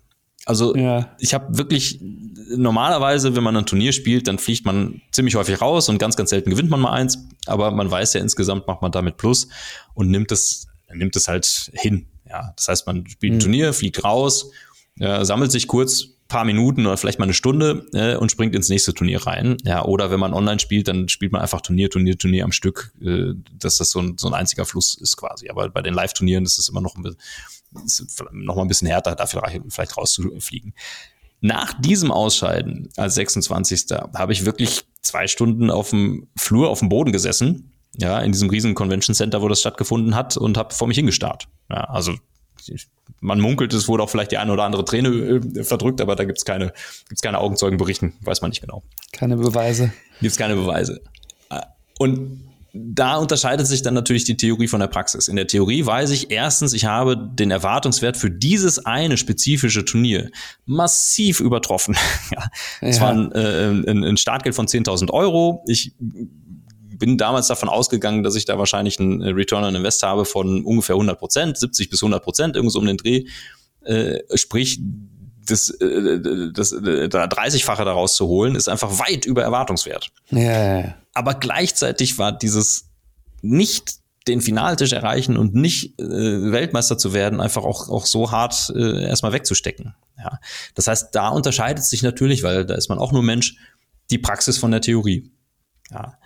Also ja. ich habe wirklich normalerweise, wenn man ein Turnier spielt, dann fliegt man ziemlich häufig raus und ganz, ganz selten gewinnt man mal eins. Aber man weiß ja insgesamt macht man damit Plus und nimmt es nimmt es halt hin. Ja, das heißt, man spielt ein mhm. Turnier, fliegt raus, äh, sammelt sich kurz, paar Minuten oder vielleicht mal eine Stunde äh, und springt ins nächste Turnier rein. Ja, oder wenn man online spielt, dann spielt man einfach Turnier, Turnier, Turnier am Stück, äh, dass das so ein, so ein einziger Fluss ist quasi. Aber bei den Live-Turnieren ist es immer noch ein, bisschen, noch mal ein bisschen härter, dafür vielleicht rauszufliegen. Nach diesem Ausscheiden als 26. habe ich wirklich zwei Stunden auf dem Flur, auf dem Boden gesessen, ja, in diesem riesen Convention Center, wo das stattgefunden hat und habe vor mich hingestarrt. Ja, also man munkelt, es wurde auch vielleicht die eine oder andere Träne äh, verdrückt, aber da gibt es keine, gibt's keine Augenzeugen berichten, weiß man nicht genau. Keine Beweise. Gibt es keine Beweise. Äh, und da unterscheidet sich dann natürlich die Theorie von der Praxis. In der Theorie weiß ich erstens, ich habe den Erwartungswert für dieses eine spezifische Turnier massiv übertroffen. ja. Es war ein, äh, ein, ein Startgeld von 10.000 Euro. Ich bin damals davon ausgegangen, dass ich da wahrscheinlich einen äh, Return on Invest habe von ungefähr 100 Prozent, 70 bis 100 Prozent, irgendwo um den Dreh. Äh, sprich, das, äh, das, äh, das 30-fache daraus zu holen, ist einfach weit über Erwartungswert. Ja, Aber gleichzeitig war dieses nicht den Finaltisch erreichen und nicht äh, Weltmeister zu werden, einfach auch, auch so hart äh, erstmal wegzustecken. Ja. Das heißt, da unterscheidet sich natürlich, weil da ist man auch nur Mensch, die Praxis von der Theorie. Ja.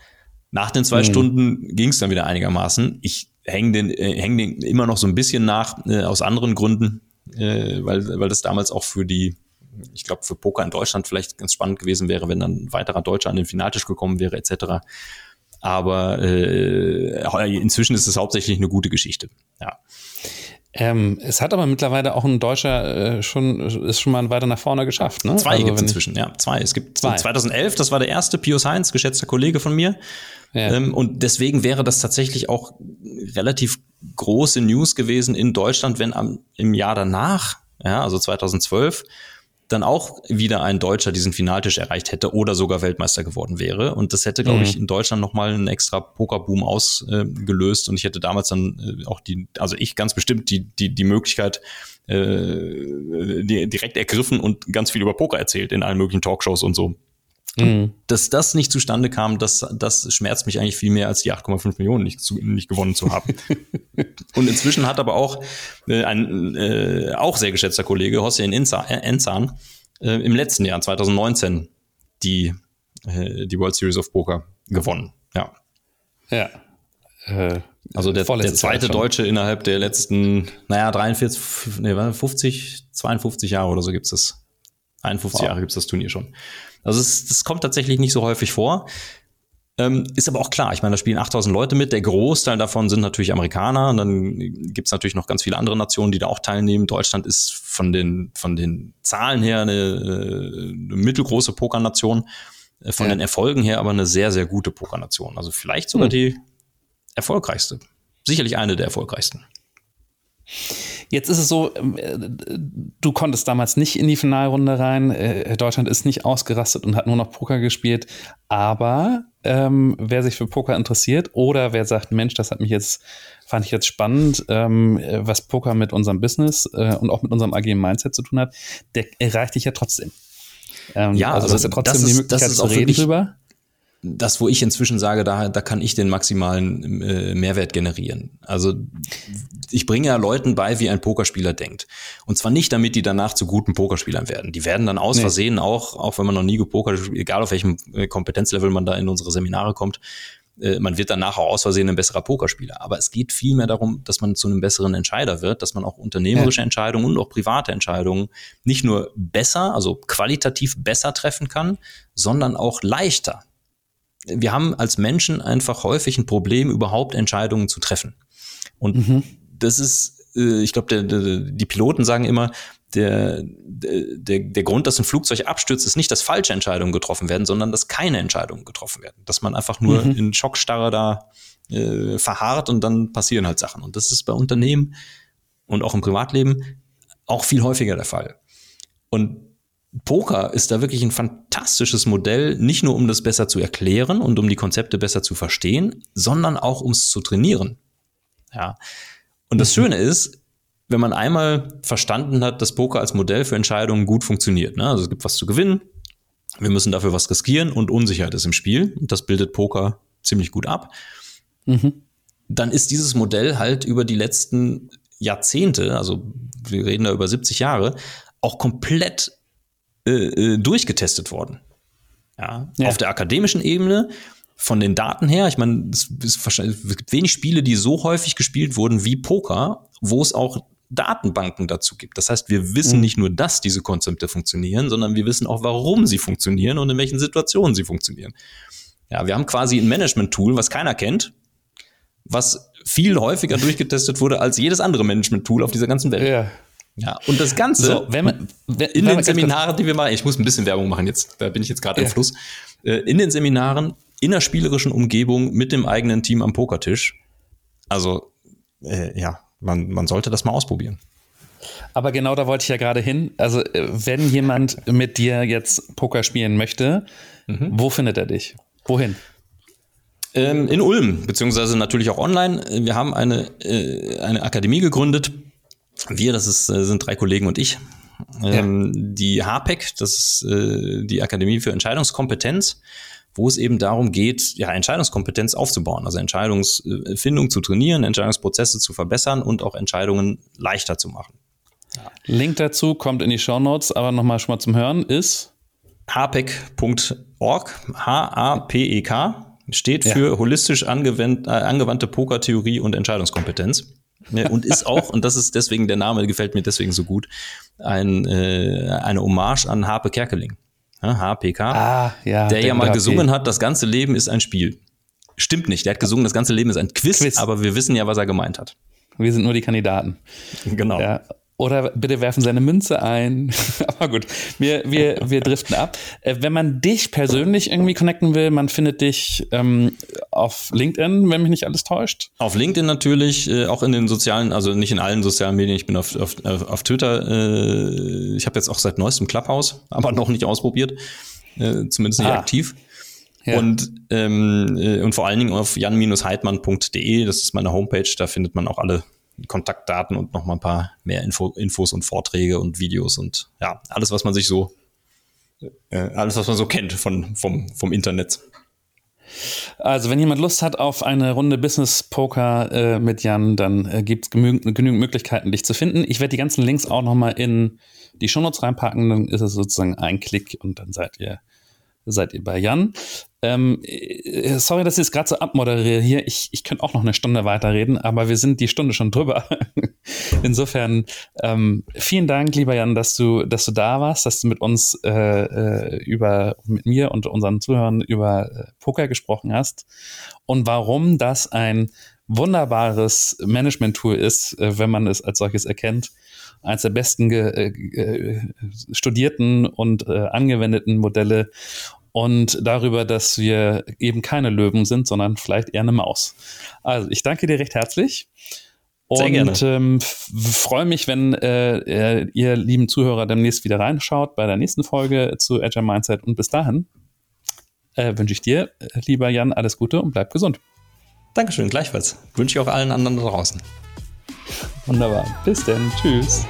Nach den zwei mhm. Stunden ging es dann wieder einigermaßen. Ich hänge den, äh, häng den immer noch so ein bisschen nach, äh, aus anderen Gründen, äh, weil, weil das damals auch für die, ich glaube, für Poker in Deutschland vielleicht ganz spannend gewesen wäre, wenn dann ein weiterer Deutscher an den Finaltisch gekommen wäre, etc. Aber äh, inzwischen ist es hauptsächlich eine gute Geschichte. Ja. Ähm, es hat aber mittlerweile auch ein Deutscher äh, schon, ist schon mal weiter nach vorne geschafft, ne? Zwei also, gibt es inzwischen, ja, zwei. Es gibt zwei. 2011, das war der erste, Pius Heinz, geschätzter Kollege von mir. Ja. Ähm, und deswegen wäre das tatsächlich auch relativ große News gewesen in Deutschland, wenn am, im Jahr danach, ja, also 2012, dann auch wieder ein Deutscher diesen Finaltisch erreicht hätte oder sogar Weltmeister geworden wäre. Und das hätte, glaube mhm. ich, in Deutschland nochmal einen extra Pokerboom ausgelöst. Äh, und ich hätte damals dann äh, auch die, also ich ganz bestimmt die, die, die Möglichkeit äh, direkt ergriffen und ganz viel über Poker erzählt in allen möglichen Talkshows und so. Mhm. Dass das nicht zustande kam, das, das schmerzt mich eigentlich viel mehr als die 8,5 Millionen nicht, zu, nicht gewonnen zu haben. und inzwischen hat aber auch äh, ein äh, auch sehr geschätzter Kollege, Hossein Enzan, äh, im letzten Jahr, 2019, die, äh, die World Series of Poker gewonnen. Ja. Ja. Äh, also der, der zweite Deutsche innerhalb der letzten, naja, 43, nee, 50, 52 Jahre oder so gibt es das. 51 wow. Jahre gibt es das Turnier schon. Also es, das kommt tatsächlich nicht so häufig vor. Ähm, ist aber auch klar, ich meine, da spielen 8000 Leute mit. Der Großteil davon sind natürlich Amerikaner. Und dann gibt es natürlich noch ganz viele andere Nationen, die da auch teilnehmen. Deutschland ist von den, von den Zahlen her eine, eine mittelgroße Pokernation. Äh, von ja. den Erfolgen her aber eine sehr, sehr gute Pokernation. Also vielleicht sogar hm. die erfolgreichste. Sicherlich eine der erfolgreichsten. Jetzt ist es so, ähm, äh, du konntest damals nicht in die Finalrunde rein. Äh, Deutschland ist nicht ausgerastet und hat nur noch Poker gespielt. Aber ähm, wer sich für Poker interessiert oder wer sagt, Mensch, das hat mich jetzt, fand ich jetzt spannend, ähm, was Poker mit unserem Business äh, und auch mit unserem agilen Mindset zu tun hat, der erreicht dich ja trotzdem. Ähm, ja, also, also das ist ja trotzdem das ist, die Möglichkeit zu reden drüber das, wo ich inzwischen sage, da, da kann ich den maximalen äh, Mehrwert generieren. Also ich bringe ja Leuten bei, wie ein Pokerspieler denkt. Und zwar nicht, damit die danach zu guten Pokerspielern werden. Die werden dann aus nee. Versehen auch, auch wenn man noch nie gepokert egal auf welchem äh, Kompetenzlevel man da in unsere Seminare kommt, äh, man wird danach auch aus Versehen ein besserer Pokerspieler. Aber es geht vielmehr darum, dass man zu einem besseren Entscheider wird, dass man auch unternehmerische ja. Entscheidungen und auch private Entscheidungen nicht nur besser, also qualitativ besser treffen kann, sondern auch leichter wir haben als Menschen einfach häufig ein Problem, überhaupt Entscheidungen zu treffen. Und mhm. das ist, äh, ich glaube, die Piloten sagen immer, der, der, der Grund, dass ein Flugzeug abstürzt, ist nicht, dass falsche Entscheidungen getroffen werden, sondern dass keine Entscheidungen getroffen werden. Dass man einfach nur mhm. in Schockstarre da äh, verharrt und dann passieren halt Sachen. Und das ist bei Unternehmen und auch im Privatleben auch viel häufiger der Fall. Und Poker ist da wirklich ein fantastisches Modell, nicht nur um das besser zu erklären und um die Konzepte besser zu verstehen, sondern auch um es zu trainieren. Ja. Und das mhm. Schöne ist, wenn man einmal verstanden hat, dass Poker als Modell für Entscheidungen gut funktioniert. Ne? Also es gibt was zu gewinnen, wir müssen dafür was riskieren und Unsicherheit ist im Spiel. Und das bildet Poker ziemlich gut ab. Mhm. Dann ist dieses Modell halt über die letzten Jahrzehnte, also wir reden da über 70 Jahre, auch komplett äh, äh, durchgetestet worden. Ja, ja. Auf der akademischen Ebene, von den Daten her, ich meine, es, es gibt wenig Spiele, die so häufig gespielt wurden wie Poker, wo es auch Datenbanken dazu gibt. Das heißt, wir wissen mhm. nicht nur, dass diese Konzepte funktionieren, sondern wir wissen auch, warum sie funktionieren und in welchen Situationen sie funktionieren. Ja, wir haben quasi ein Management-Tool, was keiner kennt, was viel häufiger durchgetestet wurde als jedes andere Management-Tool auf dieser ganzen Welt. Ja. Ja, und das Ganze so, wenn man, wenn, in den Seminaren, die wir machen, ich muss ein bisschen Werbung machen jetzt, da bin ich jetzt gerade ja. im Fluss, äh, in den Seminaren, in der spielerischen Umgebung mit dem eigenen Team am Pokertisch. Also, äh, ja, man, man sollte das mal ausprobieren. Aber genau da wollte ich ja gerade hin. Also, äh, wenn jemand mit dir jetzt Poker spielen möchte, mhm. wo findet er dich? Wohin? Ähm, in Ulm, beziehungsweise natürlich auch online. Wir haben eine, äh, eine Akademie gegründet, wir, das ist, äh, sind drei Kollegen und ich. Ähm, ja. Die HPEC, das ist äh, die Akademie für Entscheidungskompetenz, wo es eben darum geht, ja, Entscheidungskompetenz aufzubauen, also Entscheidungsfindung zu trainieren, Entscheidungsprozesse zu verbessern und auch Entscheidungen leichter zu machen. Ja. Link dazu kommt in die Show Notes, aber nochmal schon mal zum Hören ist hpec.org, H-A-P-E-K, steht für ja. holistisch äh, angewandte Pokertheorie und Entscheidungskompetenz. Und ist auch, und das ist deswegen, der Name gefällt mir deswegen so gut, ein, äh, eine Hommage an Harpe Kerkeling. Ja, HPK, ah, ja, der ja mal gesungen hat, das ganze Leben ist ein Spiel. Stimmt nicht, der hat gesungen, das ganze Leben ist ein Quiz, Quiz. aber wir wissen ja, was er gemeint hat. Wir sind nur die Kandidaten. Genau. Ja. Oder bitte werfen seine Münze ein. Aber gut, wir, wir, wir driften ab. Äh, wenn man dich persönlich irgendwie connecten will, man findet dich ähm, auf LinkedIn, wenn mich nicht alles täuscht. Auf LinkedIn natürlich, äh, auch in den sozialen, also nicht in allen sozialen Medien. Ich bin auf, auf, auf Twitter. Äh, ich habe jetzt auch seit neuestem Clubhouse, aber noch nicht ausprobiert. Äh, zumindest nicht ah. aktiv. Ja. Und, ähm, äh, und vor allen Dingen auf jan-heidmann.de, das ist meine Homepage, da findet man auch alle Kontaktdaten und noch mal ein paar mehr Info, Infos und Vorträge und Videos und ja, alles, was man sich so, äh, alles, was man so kennt von, vom, vom Internet. Also, wenn jemand Lust hat auf eine Runde Business Poker äh, mit Jan, dann äh, gibt es genügend, Möglichkeiten, dich zu finden. Ich werde die ganzen Links auch nochmal in die Shownotes reinpacken, dann ist es sozusagen ein Klick und dann seid ihr seid ihr bei Jan. Ähm, äh, sorry, dass ich es gerade so abmoderiere hier. Ich, ich könnte auch noch eine Stunde weiterreden, aber wir sind die Stunde schon drüber. Insofern ähm, vielen Dank, lieber Jan, dass du, dass du da warst, dass du mit uns äh, äh über, mit mir und unseren Zuhörern über äh, Poker gesprochen hast und warum das ein wunderbares Management-Tool ist, wenn man es als solches erkennt eines der besten studierten und äh, angewendeten Modelle und darüber, dass wir eben keine Löwen sind, sondern vielleicht eher eine Maus. Also ich danke dir recht herzlich. Sehr und ähm, freue mich, wenn äh, ihr lieben Zuhörer demnächst wieder reinschaut bei der nächsten Folge zu Agile Mindset. Und bis dahin äh, wünsche ich dir, äh, lieber Jan, alles Gute und bleib gesund. Dankeschön, gleichfalls. Wünsche ich auch allen anderen da draußen. Wunderbar. Bis denn. Tschüss.